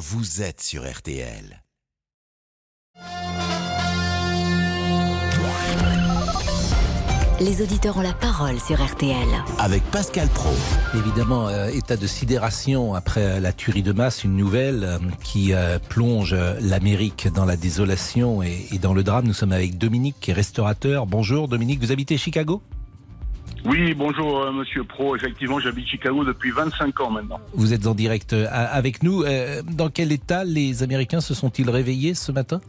vous êtes sur RTL. Les auditeurs ont la parole sur RTL. Avec Pascal Pro. Évidemment, euh, état de sidération après la tuerie de masse, une nouvelle euh, qui euh, plonge l'Amérique dans la désolation et, et dans le drame. Nous sommes avec Dominique, qui est restaurateur. Bonjour Dominique, vous habitez Chicago? Oui, bonjour euh, Monsieur Pro. Effectivement, j'habite Chicago depuis 25 ans maintenant. Vous êtes en direct euh, avec nous. Euh, Dans quel état les Américains se sont-ils réveillés ce matin?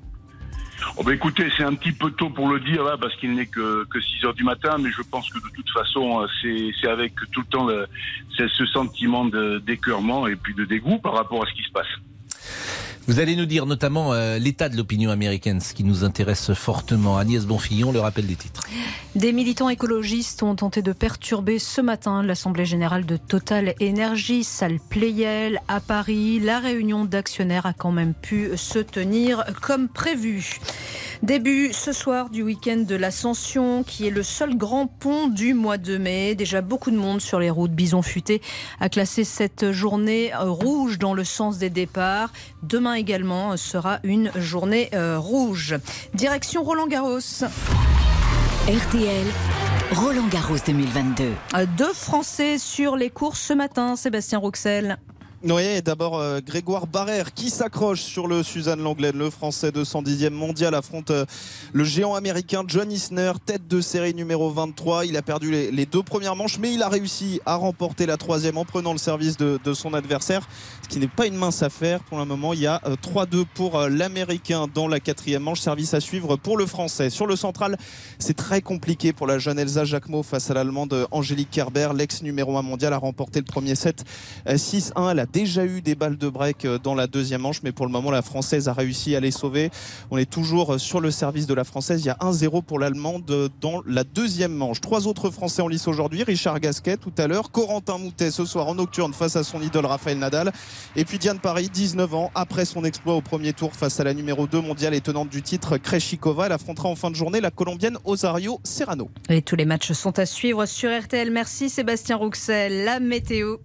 Oh, bah, écoutez, c'est un petit peu tôt pour le dire là, parce qu'il n'est que, que 6 heures du matin, mais je pense que de toute façon, c'est avec tout le temps le, ce sentiment de- d'écœurement et puis de dégoût par rapport à ce qui se passe. Vous allez nous dire notamment euh, l'état de l'opinion américaine, ce qui nous intéresse fortement. Agnès Bonfillon, le rappel des titres. Des militants écologistes ont tenté de perturber ce matin l'Assemblée générale de Total Énergie, salle Playel, à Paris. La réunion d'actionnaires a quand même pu se tenir comme prévu. Début ce soir du week-end de l'Ascension, qui est le seul grand pont du mois de mai. Déjà beaucoup de monde sur les routes. Bison Futé a classé cette journée euh, rouge dans le sens des départs. Demain également euh, sera une journée euh, rouge. Direction Roland Garros. RTL, Roland Garros 2022. Euh, Deux Français sur les courses ce matin, Sébastien Rouxel. Oui, d'abord euh, Grégoire Barrère qui s'accroche sur le Suzanne Langlaine, le français de 110e mondial, affronte euh, le géant américain John Isner, tête de série numéro 23. Il a perdu les, deux premières manches, mais il a réussi à remporter la troisième en prenant le service de, son adversaire, ce qui n'est pas une mince affaire. Pour le moment, il y a euh, 3-2 pour euh, l'américain dans la quatrième manche, service à suivre pour le français. Sur le central, c'est très compliqué pour la jeune Elsa Jacquemot face à l'allemande Angélique Kerber, l'ex numéro 1 mondial, a remporté le premier set euh, 6-1. Elle a déjà eu des balles de break euh, dans la deuxième manche, mais pour le moment, la Française a réussi à les sauver. On est toujours euh, sur le service de la Française. Il y a 1-0 pour l'Allemande euh, dans la deuxième manche. Trois autres Français en lice aujourd'hui. Richard Gasquet tout à l'heure. Corentin Moutet ce soir en nocturne face à son idole Raphaël Nadal. Et puis Diane Paris, 19 ans, après son exploit au premier tour face à la numéro 2 mondiale et tenante du titre Kreshikova. Elle affrontera en fin de journée la Colombienne Osario Serrano. Et tous les matchs sont à suivre sur RTL. Merci Sébastien Rouxel. La météo.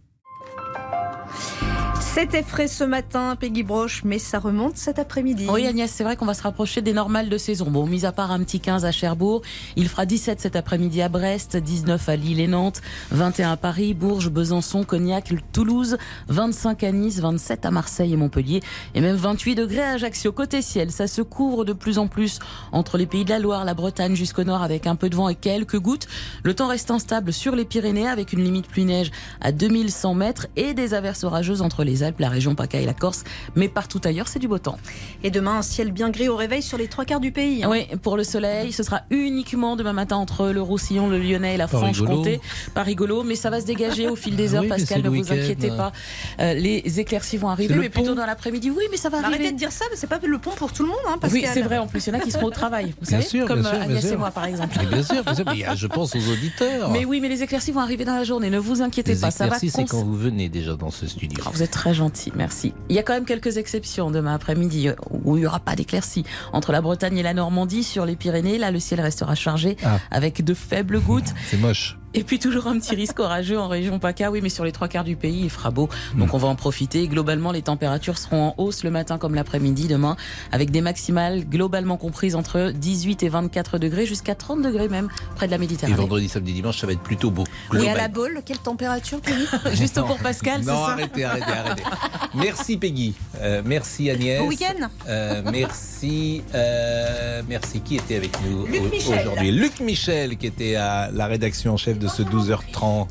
C'était frais ce matin, Peggy Broche, mais ça remonte cet après-midi. Oui Agnès, c'est vrai qu'on va se rapprocher des normales de saison. Bon, mis à part un petit 15 à Cherbourg, il fera 17 cet après-midi à Brest, 19 à Lille et Nantes, 21 à Paris, Bourges, Besançon, Cognac, Toulouse, 25 à Nice, 27 à Marseille et Montpellier, et même 28 degrés à Ajaccio. Côté ciel, ça se couvre de plus en plus entre les pays de la Loire, la Bretagne jusqu'au nord avec un peu de vent et quelques gouttes. Le temps reste instable sur les Pyrénées avec une limite pluie-neige à 2100 mètres et des averses orageuses entre les Alpes, la région PACA et la Corse. Mais partout ailleurs, c'est du beau temps. Et demain, un ciel bien gris au réveil sur les trois quarts du pays. hein. Oui, pour le soleil, ce sera uniquement demain matin entre le Roussillon, le Lyonnais et la Franche-Comté. Pas rigolo, mais ça va se dégager au fil des heures, Oui, mais Pascal, ne vous inquiétez pas. Euh, les éclaircies vont arriver, mais plutôt dans l'après-midi. Oui, mais ça va Arrêtez arriver. de dire ça, mais c'est pas le pont pour tout le monde, hein, Pascal. Oui, c'est vrai, en plus, il y en a qui seront au travail, vous Bien savez, sûr, comme bien sûr, euh, bien et moi, par exemple. Mais bien sûr, bien sûr, mais il y a- je pense aux auditeurs. Mais oui, mais les éclaircies vont arriver dans la journée, ne vous inquiétez les pas. Ça va éclaircies, c'est cons- quand vous venez déjà dans ce studio. Ah, Vous êtes très gentil, merci. Il y a quand même quelques exceptions demain après-midi euh, où il n'y aura pas d'éclaircies. Entre la Bretagne et la Normandie, sur les Pyrénées, là le ciel restera chargé Ah. avec de faibles gouttes. C'est moche. Et puis toujours un petit risque orageux en région PACA, oui, mais sur les trois quarts du pays, il fera beau. Donc on va en profiter. Globalement, les températures seront en hausse le matin comme l'après-midi demain, avec des maximales globalement comprises entre 18 et 24 degrés, jusqu'à 30 degrés même, près de la Et Méditerranée. vendredi, samedi, dimanche, ça va être plutôt beau. Et à Global. la boule, quelle température, Peggy Juste pour Pascal, c'est Non, ça arrêtez, arrêtez, arrêtez. Merci Peggy. Euh, merci Agnès. Bon week-end Euh, merci. euh, merci. Qui était avec nous Luc au- Michel. aujourd'hui Luc Michel, qui était à la rédaction en chef de ce 12h30.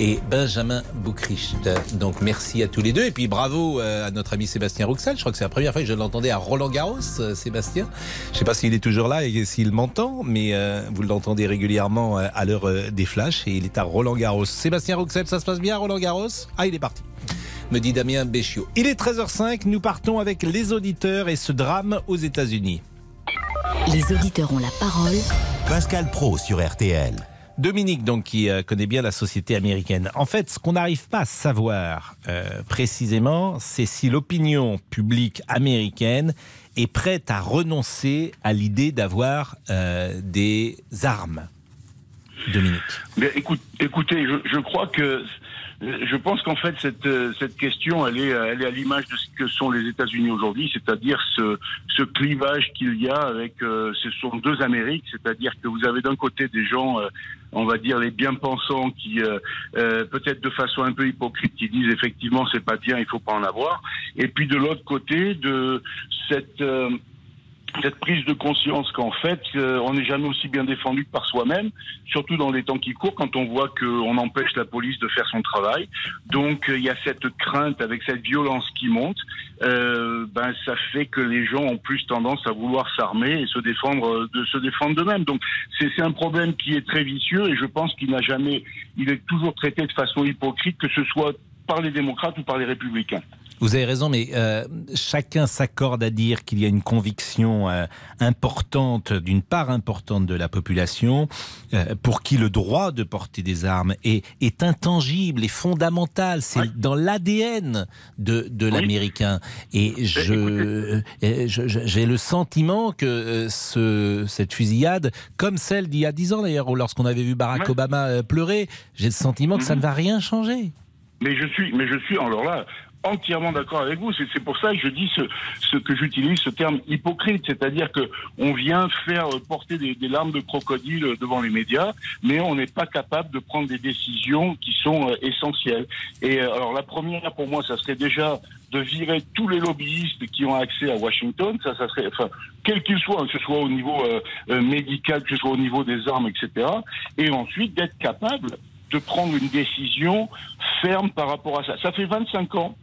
Et Benjamin Boucricht. Donc merci à tous les deux. Et puis bravo euh, à notre ami Sébastien Rouxel. Je crois que c'est la première fois que je l'entendais à Roland Garros, euh, Sébastien. Je ne sais pas s'il est toujours là et s'il m'entend, mais euh, vous l'entendez régulièrement à l'heure des flashs. Et il est à Roland Garros. Sébastien Rouxel, ça se passe bien à Roland Garros? Ah, il est parti me dit Damien Béchiot. Il est 13h05, nous partons avec les auditeurs et ce drame aux États-Unis. Les auditeurs ont la parole. Pascal Pro sur RTL. Dominique, donc, qui euh, connaît bien la société américaine. En fait, ce qu'on n'arrive pas à savoir euh, précisément, c'est si l'opinion publique américaine est prête à renoncer à l'idée d'avoir euh, des armes. Dominique. Écoutez, je crois que Je pense qu'en fait cette euh, cette question elle est elle est à l'image de ce que sont les États-Unis aujourd'hui, c'est-à-dire ce ce clivage qu'il y a avec euh, ce sont deux Amériques, c'est-à-dire que vous avez d'un côté des gens euh, on va dire les bien-pensants qui peut-être de façon un peu hypocrite qui disent effectivement c'est pas bien, il faut pas en avoir et puis de l'autre côté de cette cette prise de conscience qu'en fait, euh, on n'est jamais aussi bien défendu que par soi-même, surtout dans les temps qui courent, quand on voit qu'on empêche la police de faire son travail. Donc, euh, il y a cette crainte avec cette violence qui monte. Euh, ben, ça fait que les gens ont plus tendance à vouloir s'armer et se défendre, de se défendre d'eux-mêmes. Donc, c'est un problème qui est très vicieux et je pense qu'il n'a jamais, il est toujours traité de façon hypocrite, que ce soit par les démocrates ou par les républicains. Vous avez raison, mais euh, chacun s'accorde à dire qu'il y a une conviction euh, importante d'une part importante de la population euh, pour qui le droit de porter des armes est, est intangible et fondamental. C'est dans l'ADN de, de l'américain. Et je, j'ai le sentiment que ce, cette fusillade, comme celle d'il y a dix ans d'ailleurs, lorsqu'on avait vu Barack Obama pleurer, j'ai le sentiment que ça ne va rien changer. Mais je suis, mais je suis alors là, entièrement d'accord avec vous. C'est pour ça que je dis ce, ce que j'utilise ce terme hypocrite, c'est-à-dire que on vient faire porter des, des, larmes de crocodile devant les médias, mais on n'est pas capable de prendre des décisions qui sont euh, essentielles. Et euh, alors la première pour moi, ça serait déjà de virer tous les lobbyistes qui ont accès à Washington, ça, ça serait, enfin, quel qu'il soit, que ce soit au niveau euh, médical, que ce soit au niveau des armes, etc. Et ensuite d'être capable de prendre une décision ferme par rapport à ça. Ça fait 25 ans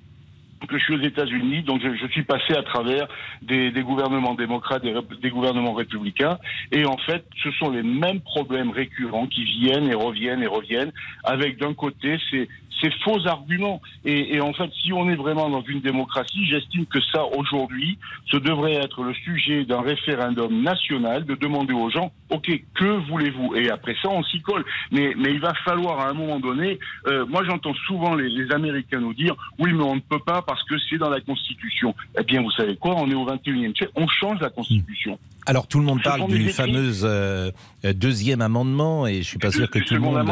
que je suis aux États-Unis, donc je, suis passé à travers des, gouvernements démocrates, des, gouvernements républicains, et en fait, ce sont les mêmes problèmes récurrents qui viennent et reviennent et reviennent, avec d'un côté ces, ces faux arguments. Et, en fait, si on est vraiment dans une démocratie, j'estime que ça, aujourd'hui, ce devrait être le sujet d'un référendum national, de demander aux gens, OK, que voulez-vous? Et après ça, on s'y colle. Mais, il va falloir, à un moment donné, euh, moi j'entends souvent les, Américains nous dire, oui, mais on ne peut pas parce que c'est dans la Constitution. Eh bien, vous savez quoi, on est au 21e siècle, on change la Constitution. Alors tout le monde parle du fameux euh, deuxième amendement et je suis pas sûr que tout le monde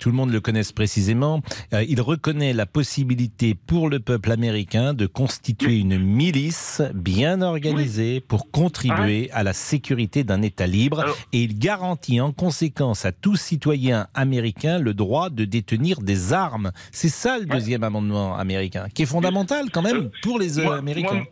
tout le monde le connaisse précisément. Euh, il reconnaît la possibilité pour le peuple américain de constituer une milice bien organisée pour contribuer à la sécurité d'un État libre. Et il garantit en conséquence à tout citoyen américain le droit de détenir des armes. C'est ça le deuxième amendement américain qui est fondamental quand même euh, pour les Américains.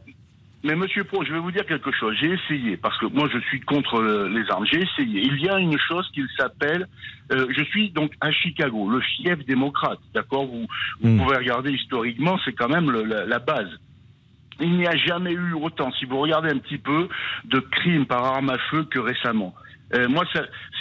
Mais Monsieur Pro, je vais vous dire quelque chose. J'ai essayé, parce que moi je suis contre les armes. J'ai essayé. Il y a une chose qu'il s'appelle. Euh, je suis donc à Chicago, le fief démocrate. D'accord? Vous, vous hmm. pouvez regarder historiquement, c'est quand même la, la base. Il n'y a jamais eu autant, si vous regardez un petit peu, de crimes par arme à feu que récemment. Euh, moi,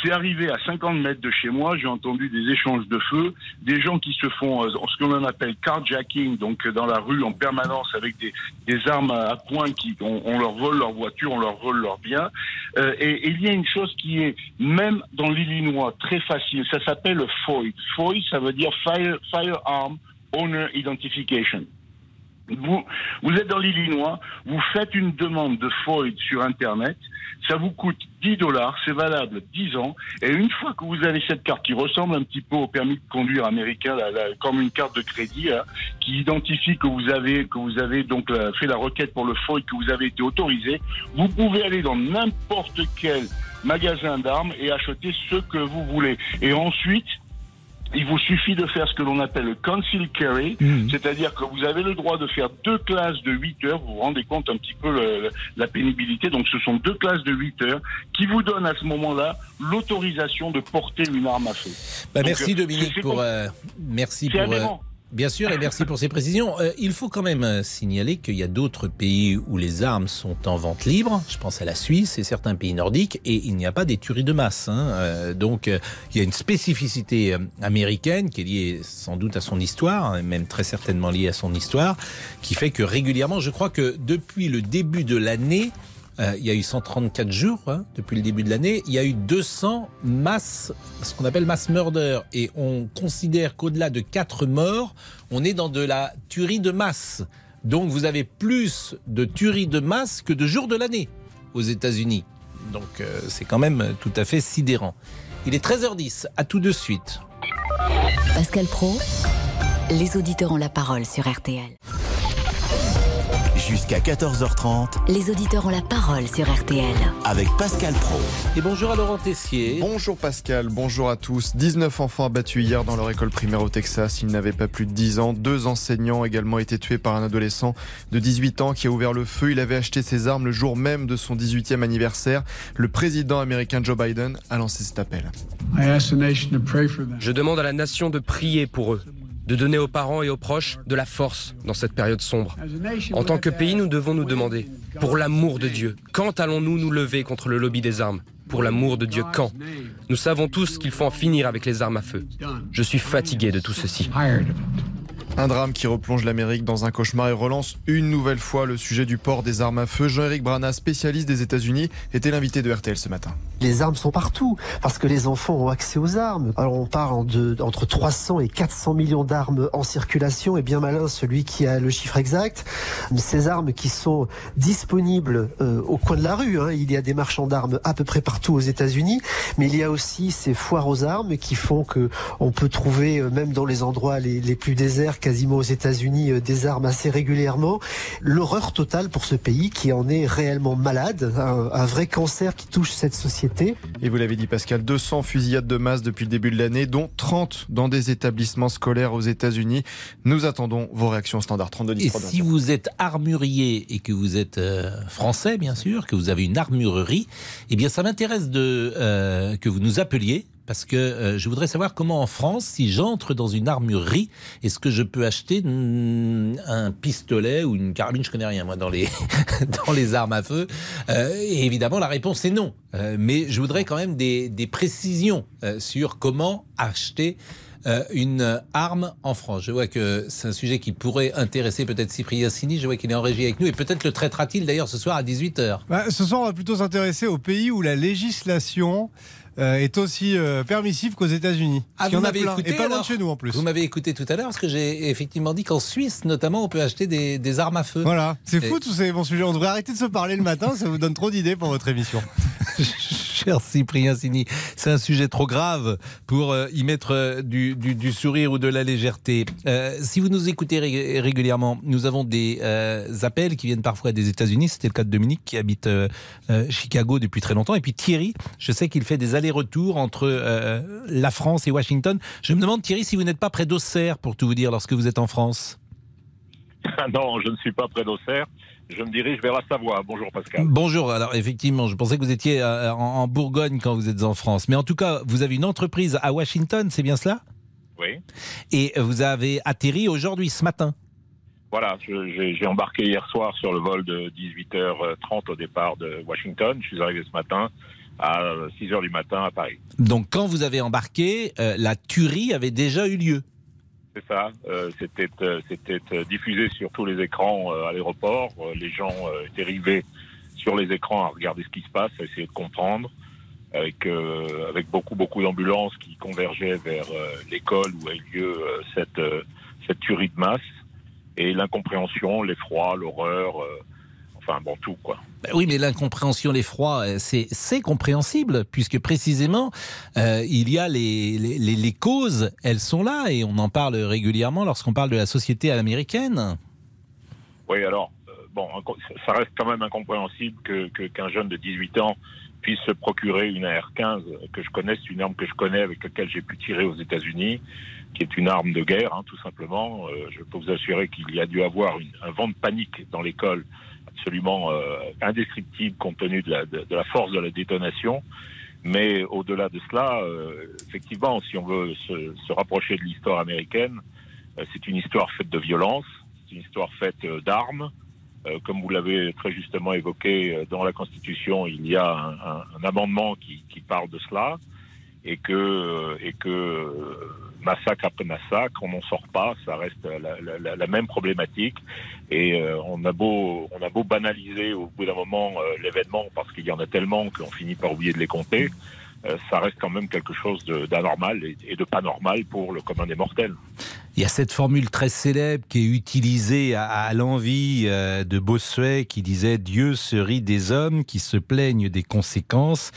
c'est arrivé à 50 mètres de chez moi. J'ai entendu des échanges de feu, des gens qui se font euh, ce qu'on appelle carjacking, donc euh, dans la rue en permanence avec des, des armes à, poing qui on, leur vole leur voiture, on leur vole leurs biens. Euh, et, et, il y a une chose qui est même dans l'Illinois très facile. Ça s'appelle FOID. FOID, ça veut dire Fire, Firearm Owner Identification. Vous, vous êtes dans l'Illinois, vous faites une demande de FOID sur Internet, ça vous coûte 10 dollars, c'est valable 10 ans, et une fois que vous avez cette carte qui ressemble un petit peu au permis de conduire américain, comme une carte de crédit, hein, qui identifie que vous avez que vous avez donc fait la requête pour le FOID, que vous avez été autorisé, vous pouvez aller dans n'importe quel magasin d'armes et acheter ce que vous voulez. Et ensuite, il vous suffit de faire ce que l'on appelle le conceal carry, mmh. c'est-à-dire que vous avez le droit de faire deux classes de 8 heures, vous vous rendez compte un petit peu le, la pénibilité, donc ce sont deux classes de 8 heures qui vous donnent à ce moment-là l'autorisation de porter une arme à feu. Bah merci Dominique pour... Euh, merci pour... Euh, Bien sûr, et merci pour ces précisions. Euh, il faut quand même euh, signaler qu'il y a d'autres pays où les armes sont en vente libre. Je pense à la Suisse et certains pays nordiques, et il n'y a pas des tueries de masse. Hein. Euh, donc, il y a une spécificité américaine qui est liée sans doute à son histoire, hein, même très certainement liée à son histoire, qui fait que régulièrement, je crois que depuis le début de l'année, euh, il y a eu 134 jours hein, depuis le début de l'année. Il y a eu 200 masses, ce qu'on appelle mass murder. Et on considère qu'au-delà de 4 morts, on est dans de la tuerie de masse. Donc vous avez plus de tuerie de masse que de jours de l'année aux États-Unis. Donc euh, c'est quand même tout à fait sidérant. Il est 13h10, à tout de suite. Pascal Pro, Les auditeurs ont la parole sur RTL. Jusqu'à 14h30 Les auditeurs ont la parole sur RTL. avec Pascal Pro. Et bonjour à Laurent Tessier. Bonjour Pascal, bonjour à tous. 19 enfants abattus hier dans leur école primaire au Texas. Ils n'avaient pas plus de 10 ans. Deux enseignants ont également été tués par un adolescent de 18 ans qui a ouvert le feu. Il avait acheté ses armes le jour même de son 18e anniversaire. Le président américain Joe Biden a lancé cet appel. Je demande à la nation de prier pour eux, de donner aux parents et aux proches de la force dans cette période sombre. En tant que pays, nous devons nous demander, pour l'amour de Dieu, quand allons-nous nous lever contre le lobby des armes? Pour l'amour de Dieu, quand? Nous savons tous qu'il faut en finir avec les armes à feu. Je suis fatigué de tout ceci. Un drame qui replonge l'Amérique dans un cauchemar et relance une nouvelle fois le sujet du port des armes à feu. Jean-Éric Brana, spécialiste des États-Unis, était l'invité de RTL ce matin. Les armes sont partout parce que les enfants ont accès aux armes. Alors on parle entre 300 et 400 millions d'armes en circulation et bien malin celui qui a le chiffre exact. Ces armes qui sont disponibles euh, au coin de la rue. hein. Il y a des marchands d'armes à peu près partout aux États-Unis, mais il y a aussi ces foires aux armes qui font que on peut trouver euh, même dans les endroits les plus déserts quasiment aux États-Unis euh, des armes assez régulièrement. L'horreur totale pour ce pays qui en est réellement malade, un, un vrai cancer qui touche cette société. Et vous l'avez dit Pascal, 200 fusillades de masse depuis le début de l'année, dont 30 dans des établissements scolaires aux États-Unis. Nous attendons vos réactions standard 32 10 Et 3, si vous êtes armurier et que vous êtes euh, français, bien sûr, que vous avez une armurerie, eh bien, ça m'intéresse de euh, que vous nous appeliez. Parce que euh, je voudrais savoir comment en France, si j'entre dans une armurerie, est-ce que je peux acheter mm, un pistolet ou une carabine? Je connais rien moi dans les dans les armes à feu. Euh, et évidemment, la réponse est non. Euh, mais je voudrais quand même des, précisions sur comment acheter une arme en France. Je vois que c'est un sujet qui pourrait intéresser peut-être Cyprien Sini. Je vois qu'il est en régie avec nous et peut-être le traitera-t-il d'ailleurs ce soir à 18h. Bah, ce soir, on va plutôt s'intéresser aux pays où la législation euh, est aussi euh, permissive qu'aux États-Unis. Ah, vous m'avez écouté Et pas loin de chez nous en plus. Vous m'avez écouté tout à l'heure parce que j'ai effectivement dit qu'en Suisse, notamment, on peut acheter des, des armes à feu. Voilà, c'est Et- fou tous ces bons sujets. On devrait arrêter de se parler le matin, ça vous donne trop d'idées pour votre émission. Cher Cyprien Sini, c'est un sujet trop grave pour euh, y mettre euh, du, du- du sourire ou de la légèreté. Si vous nous écoutez ré- régulièrement, nous avons des appels qui viennent parfois des États-Unis. C'était le cas de Dominique qui habite Chicago depuis très longtemps. Et puis Thierry, je sais qu'il fait des allers-retours entre euh, la France et Washington. Je me demande, Thierry, si vous n'êtes pas près d'Auxerre, pour tout vous dire, lorsque vous êtes en France. non, je ne suis pas près d'Auxerre. Je me dirige vers la Savoie. Bonjour Pascal. Bonjour. Alors effectivement, je pensais que vous étiez euh, en, en Bourgogne quand vous êtes en France. Mais en tout cas, vous avez une entreprise à Washington, c'est bien cela? Oui. Et vous avez atterri aujourd'hui, ce matin. Voilà, j'ai embarqué hier soir sur le vol de 18h30 au départ de Washington. Je suis arrivé ce matin à 6h du matin à Paris. Donc quand vous avez embarqué, euh, la tuerie avait déjà eu lieu. C'est ça. euh, C'était euh, c'était diffusé sur tous les écrans à l'aéroport. Les gens étaient rivés sur les écrans à regarder ce qui se passe, à essayer de comprendre. Avec, avec beaucoup, beaucoup d'ambulances qui convergeaient vers l'école où a eu lieu cette, cette tuerie de masse. Et l'incompréhension, l'effroi, l'horreur, enfin bon, tout quoi. Ben oui, mais l'incompréhension, l'effroi, euh, c'est compréhensible, puisque précisément, euh, il y a les, les, les- les causes, elles sont là, et on en parle régulièrement lorsqu'on parle de la société américaine. Oui, alors, euh, bon, ça reste quand même incompréhensible que que- qu'un jeune de 18 ans puisse se procurer une AR-15 que je connais, c'est une arme que je connais, avec laquelle j'ai pu tirer aux États-Unis, qui est une arme de guerre, hein, tout simplement. Euh, je peux vous assurer qu'il y a dû avoir une- un vent de panique dans l'école absolument euh, indescriptible compte tenu de la, force de la détonation. Mais au-delà de cela, euh, effectivement, si on veut se, rapprocher de l'histoire américaine, euh, c'est une histoire faite de violence, c'est une histoire faite d'armes. Comme vous l'avez très justement évoqué, dans la Constitution, il y a un, amendement qui, qui parle de cela, et que, et que massacre après massacre, on n'en sort pas, ça reste la, la- la- même problématique. Et euh, on a beau, on a beau banaliser au bout d'un moment euh, l'événement parce qu'il y en a tellement qu'on finit par oublier de les compter. euh, ça reste quand même quelque chose d'anormal et, et de pas normal pour le commun des mortels. Il y a cette formule très célèbre qui est utilisée à, à l'envie euh, de Bossuet qui disait Dieu se rit des hommes qui se plaignent des conséquences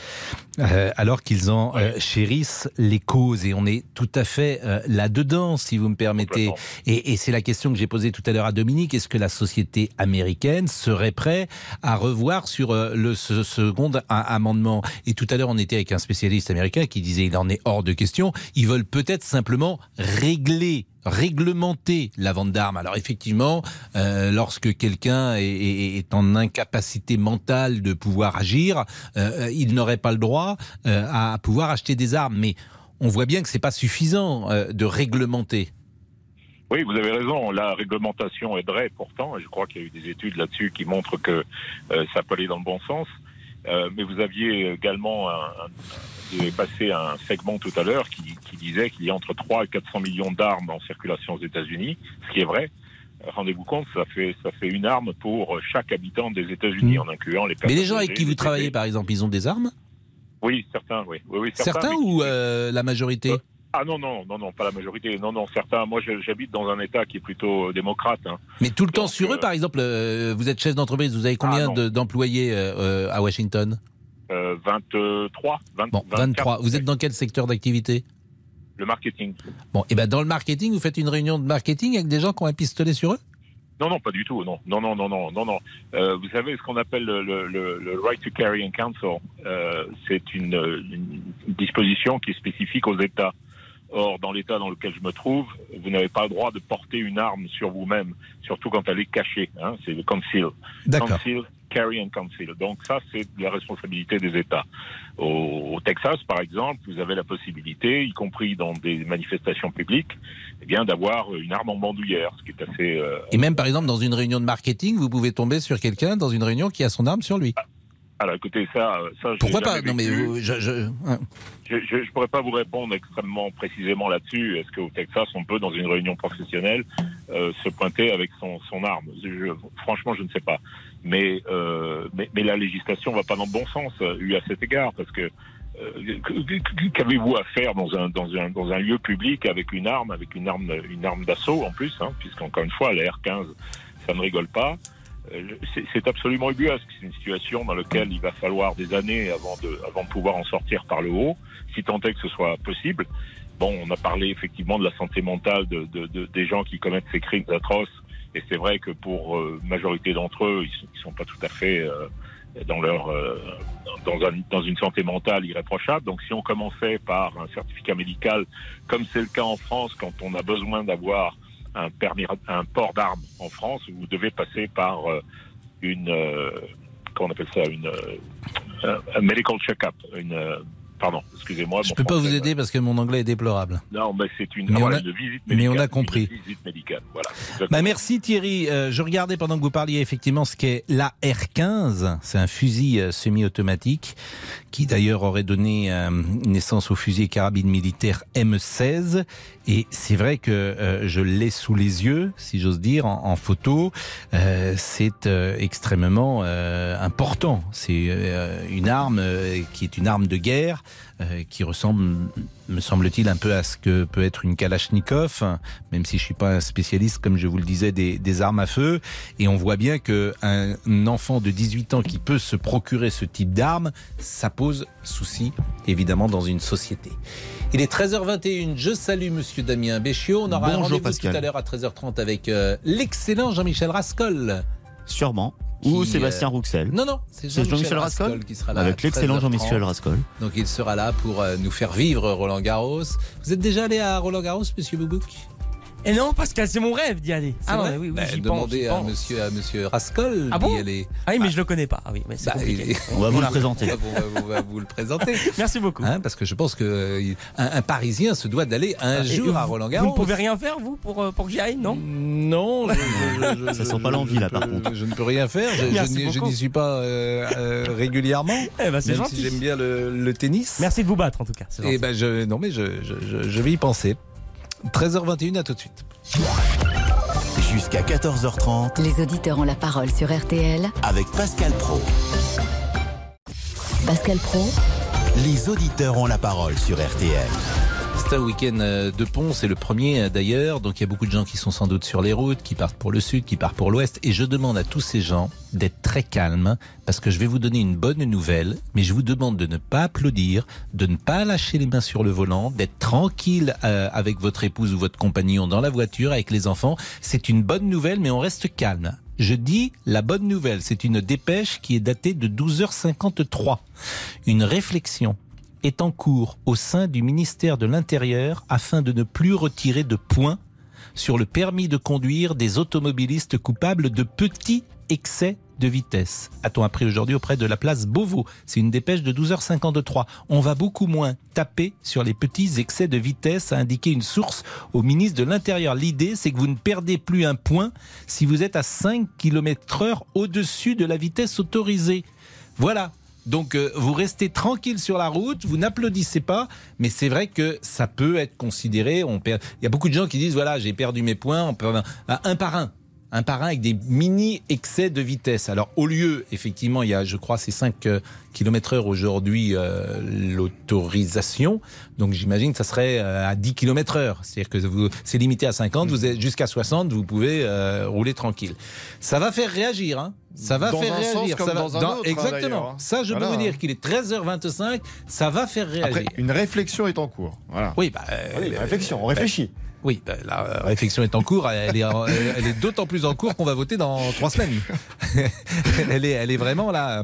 euh, alors qu'ils en euh, chérissent les causes. Et on est tout à fait euh, là-dedans, si vous me permettez. Et, et c'est la question que j'ai posée tout à l'heure à Dominique. Est-ce que la société américaine serait prête à revoir sur le ce second amendement? Et tout à l'heure, on était avec un spécialiste américain qui disait il en est hors de question. Ils veulent peut-être simplement régler réglementer la vente d'armes. Alors effectivement, euh, lorsque quelqu'un est, en incapacité mentale de pouvoir agir, euh, il n'aurait pas le droit euh, à pouvoir acheter des armes. Mais on voit bien que c'est pas suffisant de réglementer. Oui, vous avez raison. La réglementation aiderait pourtant, et je crois qu'il y a eu des études là-dessus qui montrent que ça peut aller dans le bon sens. Euh, mais vous aviez également un, un- vous avez passé un segment tout à l'heure qui, qui disait qu'il y a entre 3 et 400 millions d'armes en circulation aux États-Unis, ce qui est vrai. Euh, Rendez-vous compte, ça fait ça fait une arme pour chaque habitant des États-Unis, en incluant les Mais personnes les gens avec qui vous travaillez, par exemple, ils ont des armes? Oui, certains, oui, oui, oui Certains, mais- ou euh, la majorité? Ah non, non, non, non, pas la majorité. Non, non, certains. Moi, j'habite dans un État qui est plutôt euh, démocrate. hein. Mais tout le temps sur eux, par exemple, euh, vous êtes chef d'entreprise, vous avez combien Ah, de- d'employés euh, euh, à Washington? Euh, 23, 20, Bon, 24, 23. Vous êtes dans quel secteur d'activité? Le marketing. Bon, et ben dans le marketing, vous faites une réunion de marketing avec des gens qui ont un pistolet sur eux? Non, non, pas du tout. Non, non, non, non, non, non, non. Euh, vous savez ce qu'on appelle le, le- le- le right to carry in council. Euh, c'est une, une disposition qui est spécifique aux États. Or, dans l'État dans lequel je me trouve, vous n'avez pas le droit de porter une arme sur vous-même, surtout quand elle est cachée. Hein, c'est le conceal. Conceal, carry and conceal. Donc ça, c'est la responsabilité des États. Au, au Texas, par exemple, vous avez la possibilité, y compris dans des manifestations publiques, eh bien, d'avoir une arme en bandoulière, ce qui est assez euh, Et même par exemple dans une réunion de marketing, vous pouvez tomber sur quelqu'un dans une réunion qui a son arme sur lui. Alors écoutez, ça, euh, ça je Pourquoi pas Non mais vous- je, hein. Je pourrais pas vous répondre extrêmement précisément là-dessus. Est-ce qu'au Texas, on peut, dans une réunion professionnelle, euh, se pointer avec son, son arme? Je- Franchement, je ne sais pas. Mais, euh, mais, mais la législation va pas dans le bon sens, euh, eu à cet égard, parce que euh, qu- qu'avez-vous à faire dans un, dans, un, dans un lieu public avec une arme, avec une arme, une arme d'assaut en plus, hein, puisqu'encore une fois, la R15, ça ne rigole pas. Euh, c'est- absolument ubuesque. C'est une situation dans laquelle il va falloir des années avant de, avant de pouvoir en sortir par le haut, si tant est que ce soit possible. Bon, on a parlé effectivement de la santé mentale de, de- de- des gens qui commettent ces crimes atroces, et c'est vrai que pour euh, majorité d'entre eux, ils, ils sont pas tout à fait euh, dans leur euh, dans, un- dans une santé mentale irréprochable. Donc, si on commençait par un certificat médical, comme c'est le cas en France, quand on a besoin d'avoir un permis, un port d'armes en France, vous devez passer par euh, une, euh, comment on appelle ça, une euh, un medical check-up, une, pardon, excusez-moi. je mon peux pas vous aider parce que mon anglais est déplorable. Non, mais c'est une, Mais ah, on voilà, a- une visite mais médicale. on a compris. Une visite médicale, voilà. Bah merci Thierry. Euh, je regardais pendant que vous parliez effectivement ce qu'est la R15. C'est un fusil euh, semi-automatique qui d'ailleurs aurait donné euh, naissance au fusil et carabine militaire M16. Et c'est vrai que euh, je l'ai sous les yeux, si j'ose dire, en, en photo. Euh, c'est extrêmement euh, important. C'est une arme qui est une arme de guerre euh, qui ressemble, me semble-t-il, un peu à ce que peut être une Kalachnikov, même si je suis pas un spécialiste, comme je vous le disais, des, des armes à feu. Et on voit bien que un enfant de 18 ans qui peut se procurer ce type d'arme, ça pose souci, évidemment, dans une société. Il est 13h21. Je salue Monsieur Damien Béchiot. On aura un rendez-vous tout à l'heure à 13h30 avec euh, l'excellent Jean-Michel Rascol. Sûrement. Ou Sébastien euh, Rouxel. Non, non, c'est Jean-Michel Rascol, qui sera là. Avec l'excellent 13h30. Jean-Michel Rascol. Donc il sera là pour euh, nous faire vivre Roland Garros. Vous êtes déjà allé à Roland Garros, Monsieur Boubouk? Et non, Pascal, c'est mon rêve d'y aller. Ah non, vrai oui, oui, Bah, j'y pense, Demandez j'y à pense. Monsieur, à Monsieur Rascol Ah d'y bon aller. Ah oui, mais je le connais pas. Ah oui, mais c'est Bah, compliqué. On va vous le présenter. On va, on va- on va vous le présenter. Merci beaucoup. Hein, parce que je pense que euh, un, un Parisien se doit d'aller un Et jour vous- à Roland Garros. Vous ne pouvez rien faire, vous, pour, euh, pour que j'y aille, non Non, je, je- je- Ça sent pas l'envie, là, par contre. Je ne peux rien faire. Je, n'y- je beaucoup. n'y suis pas euh, euh, régulièrement. Eh ben, c'est même gentil. si j'aime bien le, le tennis. Merci de vous battre, en tout cas. Et gentil. ben je, non mais je, je, je, je vais y penser. 13h21, à tout de suite. Jusqu'à 14h30 Les auditeurs ont la parole sur RTL. avec Pascal Pro. Pascal Pro, Les auditeurs ont la parole sur RTL. C'est un week-end euh, de pont, c'est le premier euh, d'ailleurs, donc il y a beaucoup de gens qui sont sans doute sur les routes, qui partent pour le sud, qui partent pour l'ouest, et je demande à tous ces gens d'être très calmes, parce que je vais vous donner une bonne nouvelle, mais je vous demande de ne pas applaudir, de ne pas lâcher les mains sur le volant, d'être tranquille euh, avec votre épouse ou votre compagnon dans la voiture, avec les enfants. C'est une bonne nouvelle, mais on reste calme. Je dis la bonne nouvelle, c'est une dépêche qui est datée de 12h53. Une réflexion est en cours au sein du ministère de l'Intérieur afin de ne plus retirer de points sur le permis de conduire des automobilistes coupables de petits excès de vitesse. A-t-on appris aujourd'hui auprès de la place Beauvau C'est une dépêche de 12h53. On va beaucoup moins taper sur les petits excès de vitesse, a indiqué une source au ministre de l'Intérieur. L'idée, c'est que vous ne perdez plus un point si vous êtes à 5 km heure au-dessus de la vitesse autorisée. Voilà, donc euh, vous restez tranquille sur la route, vous n'applaudissez pas, mais c'est vrai que ça peut être considéré. On perd... Il y a beaucoup de gens qui disent voilà j'ai perdu mes points, on un par un. Un par un avec des mini excès de vitesse. Alors au lieu, effectivement, il y a, je crois, c'est 5 km heure aujourd'hui euh, l'autorisation. Donc j'imagine que ça serait euh, à 10 km heure. C'est-à-dire que vous, c'est limité à 50, vous êtes jusqu'à 60, vous pouvez euh, rouler tranquille. Ça va faire réagir, hein. Ça va Dans faire réagir. comme ça va- dans un autre, hein, exactement. hein. Ça, je Voilà. peux vous dire qu'il est 13h25. Ça va faire réagir. Après, une réflexion est en cours. Voilà. Oui, bah, euh, Oui, réflexion, on réfléchit. Oui, bah, la euh, réflexion est en cours. Elle est, en- elle est d'autant plus en cours qu'on va voter dans trois semaines. elle, est, elle est vraiment là.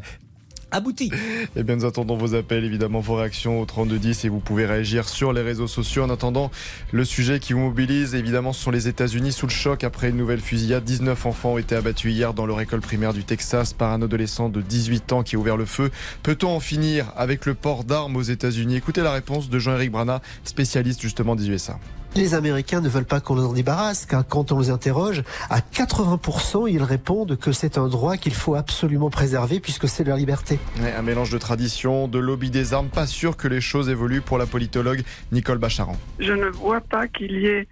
Abouti. Eh bien, nous attendons vos appels, évidemment, vos réactions au 3210 et vous pouvez réagir sur les réseaux sociaux. En attendant, le sujet qui vous mobilise, évidemment, ce sont les États-Unis sous le choc après une nouvelle fusillade. 19 enfants ont été abattus hier dans leur école primaire du Texas par un adolescent de 18 ans qui a ouvert le feu. Peut-on en finir avec le port d'armes aux États-Unis? Écoutez la réponse de Jean-Éric Brana, spécialiste justement des USA. Les Américains ne veulent pas qu'on en débarrasse, car quand on les interroge, à 80%, ils répondent que c'est un droit qu'il faut absolument préserver puisque c'est leur liberté. Ouais, un mélange de tradition, de lobby des armes. Pas sûr que les choses évoluent pour la politologue Nicole Bacharan. Je ne vois pas qu'il y ait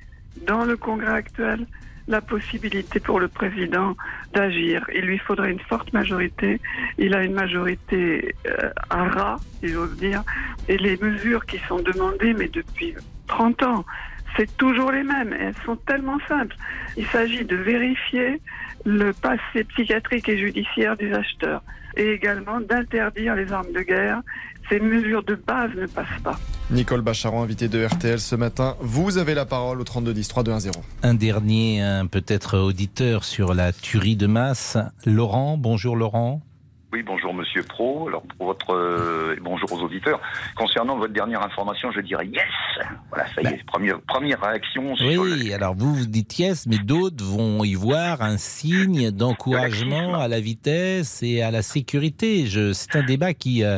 dans le Congrès actuel la possibilité pour le président d'agir. Il lui faudrait une forte majorité. Il a une majorité euh, à ras, si j'ose dire. Et les mesures qui sont demandées, mais depuis 30 ans, c'est toujours les mêmes. Et elles sont tellement simples. Il s'agit de vérifier le passé psychiatrique et judiciaire des acheteurs et également d'interdire les armes de guerre. Ces mesures de base ne passent pas. Nicole Bacharan, invitée de RTL ce matin. Vous avez la parole au 3210 3210. Un dernier, un peut-être auditeur sur la tuerie de masse. Laurent, bonjour Laurent. Oui, bonjour Monsieur Pro. Alors pour votre euh, bonjour aux auditeurs. Concernant votre dernière information, je dirais yes. Voilà, ça y est, première première réaction. sur Oui, alors vous vous dites yes, mais d'autres vont y voir un signe d'encouragement à la vitesse et à la sécurité. C'est un débat qui euh,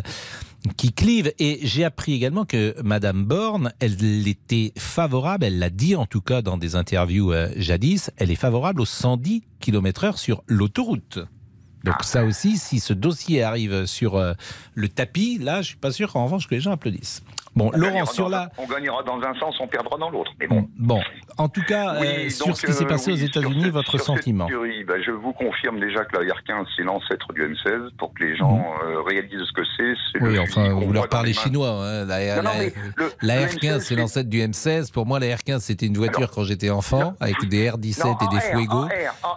qui clive. Et j'ai appris également que Madame Borne, elle était favorable, elle l'a dit en tout cas dans des interviews euh, jadis, elle est favorable aux 110 km/h sur l'autoroute. Donc ça aussi, si ce dossier arrive sur euh, le tapis, là, je suis pas sûr en revanche que les gens applaudissent. Bon, On Laurent, sur la... On gagnera dans un sens, on perdra dans l'autre. Mais bon. Bon, en tout cas, Oui, euh, sur donc, ce qui s'est euh, passé oui, aux États-Unis, votre sur sentiment théorie, ben, Je vous confirme déjà que la R15, c'est l'ancêtre du M16, pour que les gens euh, réalisent ce que c'est. Mhm. Oui, enfin, vous leur parlez chinois. hein. La, Non, non, la- mais le- la le R15, M16, c'est l'ancêtre du M16. Pour moi, la R15, c'était une voiture quand j'étais enfant, avec des R17 Non, et des Fuego.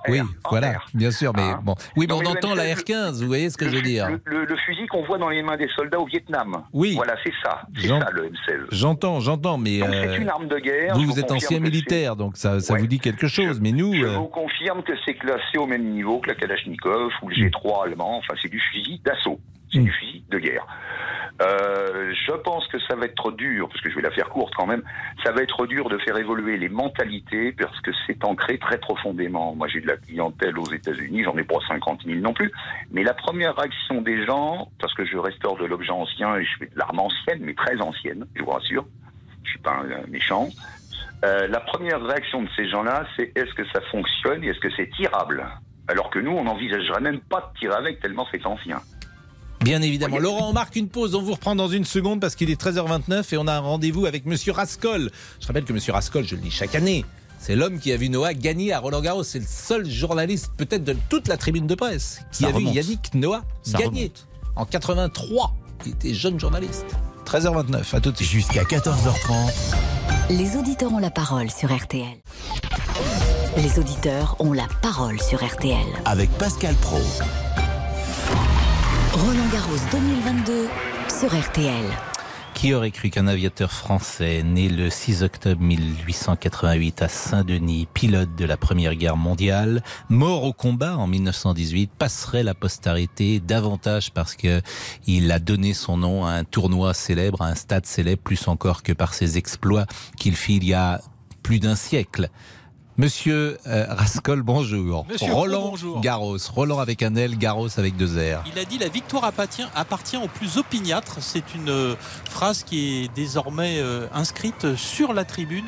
oui, voilà, bien sûr. Mais Hein bon, oui, mais on entend la M16, R15. Vous voyez ce que je veux dire le fusil qu'on voit dans les mains des soldats au Vietnam. Oui. Voilà, c'est ça. Le M16. J'entends, j'entends, mais euh, c'est une arme de guerre. vous, vous êtes ancien militaire, donc ça, ça Ouais. vous dit quelque chose. Mais nous, Je euh, vous confirme que c'est classé au même niveau que la Kalachnikov ou le Hmm. G3 allemand. Enfin, c'est du fusil d'assaut. C'est du fusil de guerre. Euh, je pense que ça va être dur, parce que je vais la faire courte quand même, ça va être dur de faire évoluer les mentalités parce que c'est ancré très profondément. Moi, j'ai de la clientèle aux États-Unis, j'en ai pas 50 000 non plus, mais la première réaction des gens, parce que je restaure de l'objet ancien et je fais de l'arme ancienne, mais très ancienne, je vous rassure, je suis pas un, un méchant. Euh, la première réaction de ces gens-là, c'est est-ce que ça fonctionne et est-ce que c'est tirable? Alors que nous, on n'envisagerait même pas de tirer avec tellement c'est ancien. Bien évidemment. Laurent, on marque une pause. On vous reprend dans une seconde parce qu'il est 13h29 et on a un rendez-vous avec Monsieur Rascol. Je rappelle que Monsieur Rascol, je le dis chaque année, c'est l'homme qui a vu Noah gagner à Roland Garros. C'est le seul journaliste, peut-être de toute la tribune de presse, qui Ça a vu remonte. Yannick Noah Ça gagner en 83. Il était jeune journaliste. 13h29, à tout de suite. Jusqu'à 14h30. Les auditeurs ont la parole sur RTL. Les auditeurs ont la parole sur RTL. Avec Pascal Pro. Roland Garros 2022 sur RTL. Qui aurait cru qu'un aviateur français, né le 6 octobre 1888 à Saint-Denis, pilote de la Première Guerre mondiale, mort au combat en 1918, passerait la postérité davantage parce que il a donné son nom à un tournoi célèbre, à un stade célèbre, plus encore que par ses exploits qu'il fit il y a plus d'un siècle. Monsieur euh, Rascol, bonjour. Monsieur Roland Pro, bonjour. Garros. Roland avec un L, Garros avec deux R. Il a dit la victoire appartient, appartient aux plus opiniâtres. C'est une euh, phrase qui est désormais euh, inscrite sur la tribune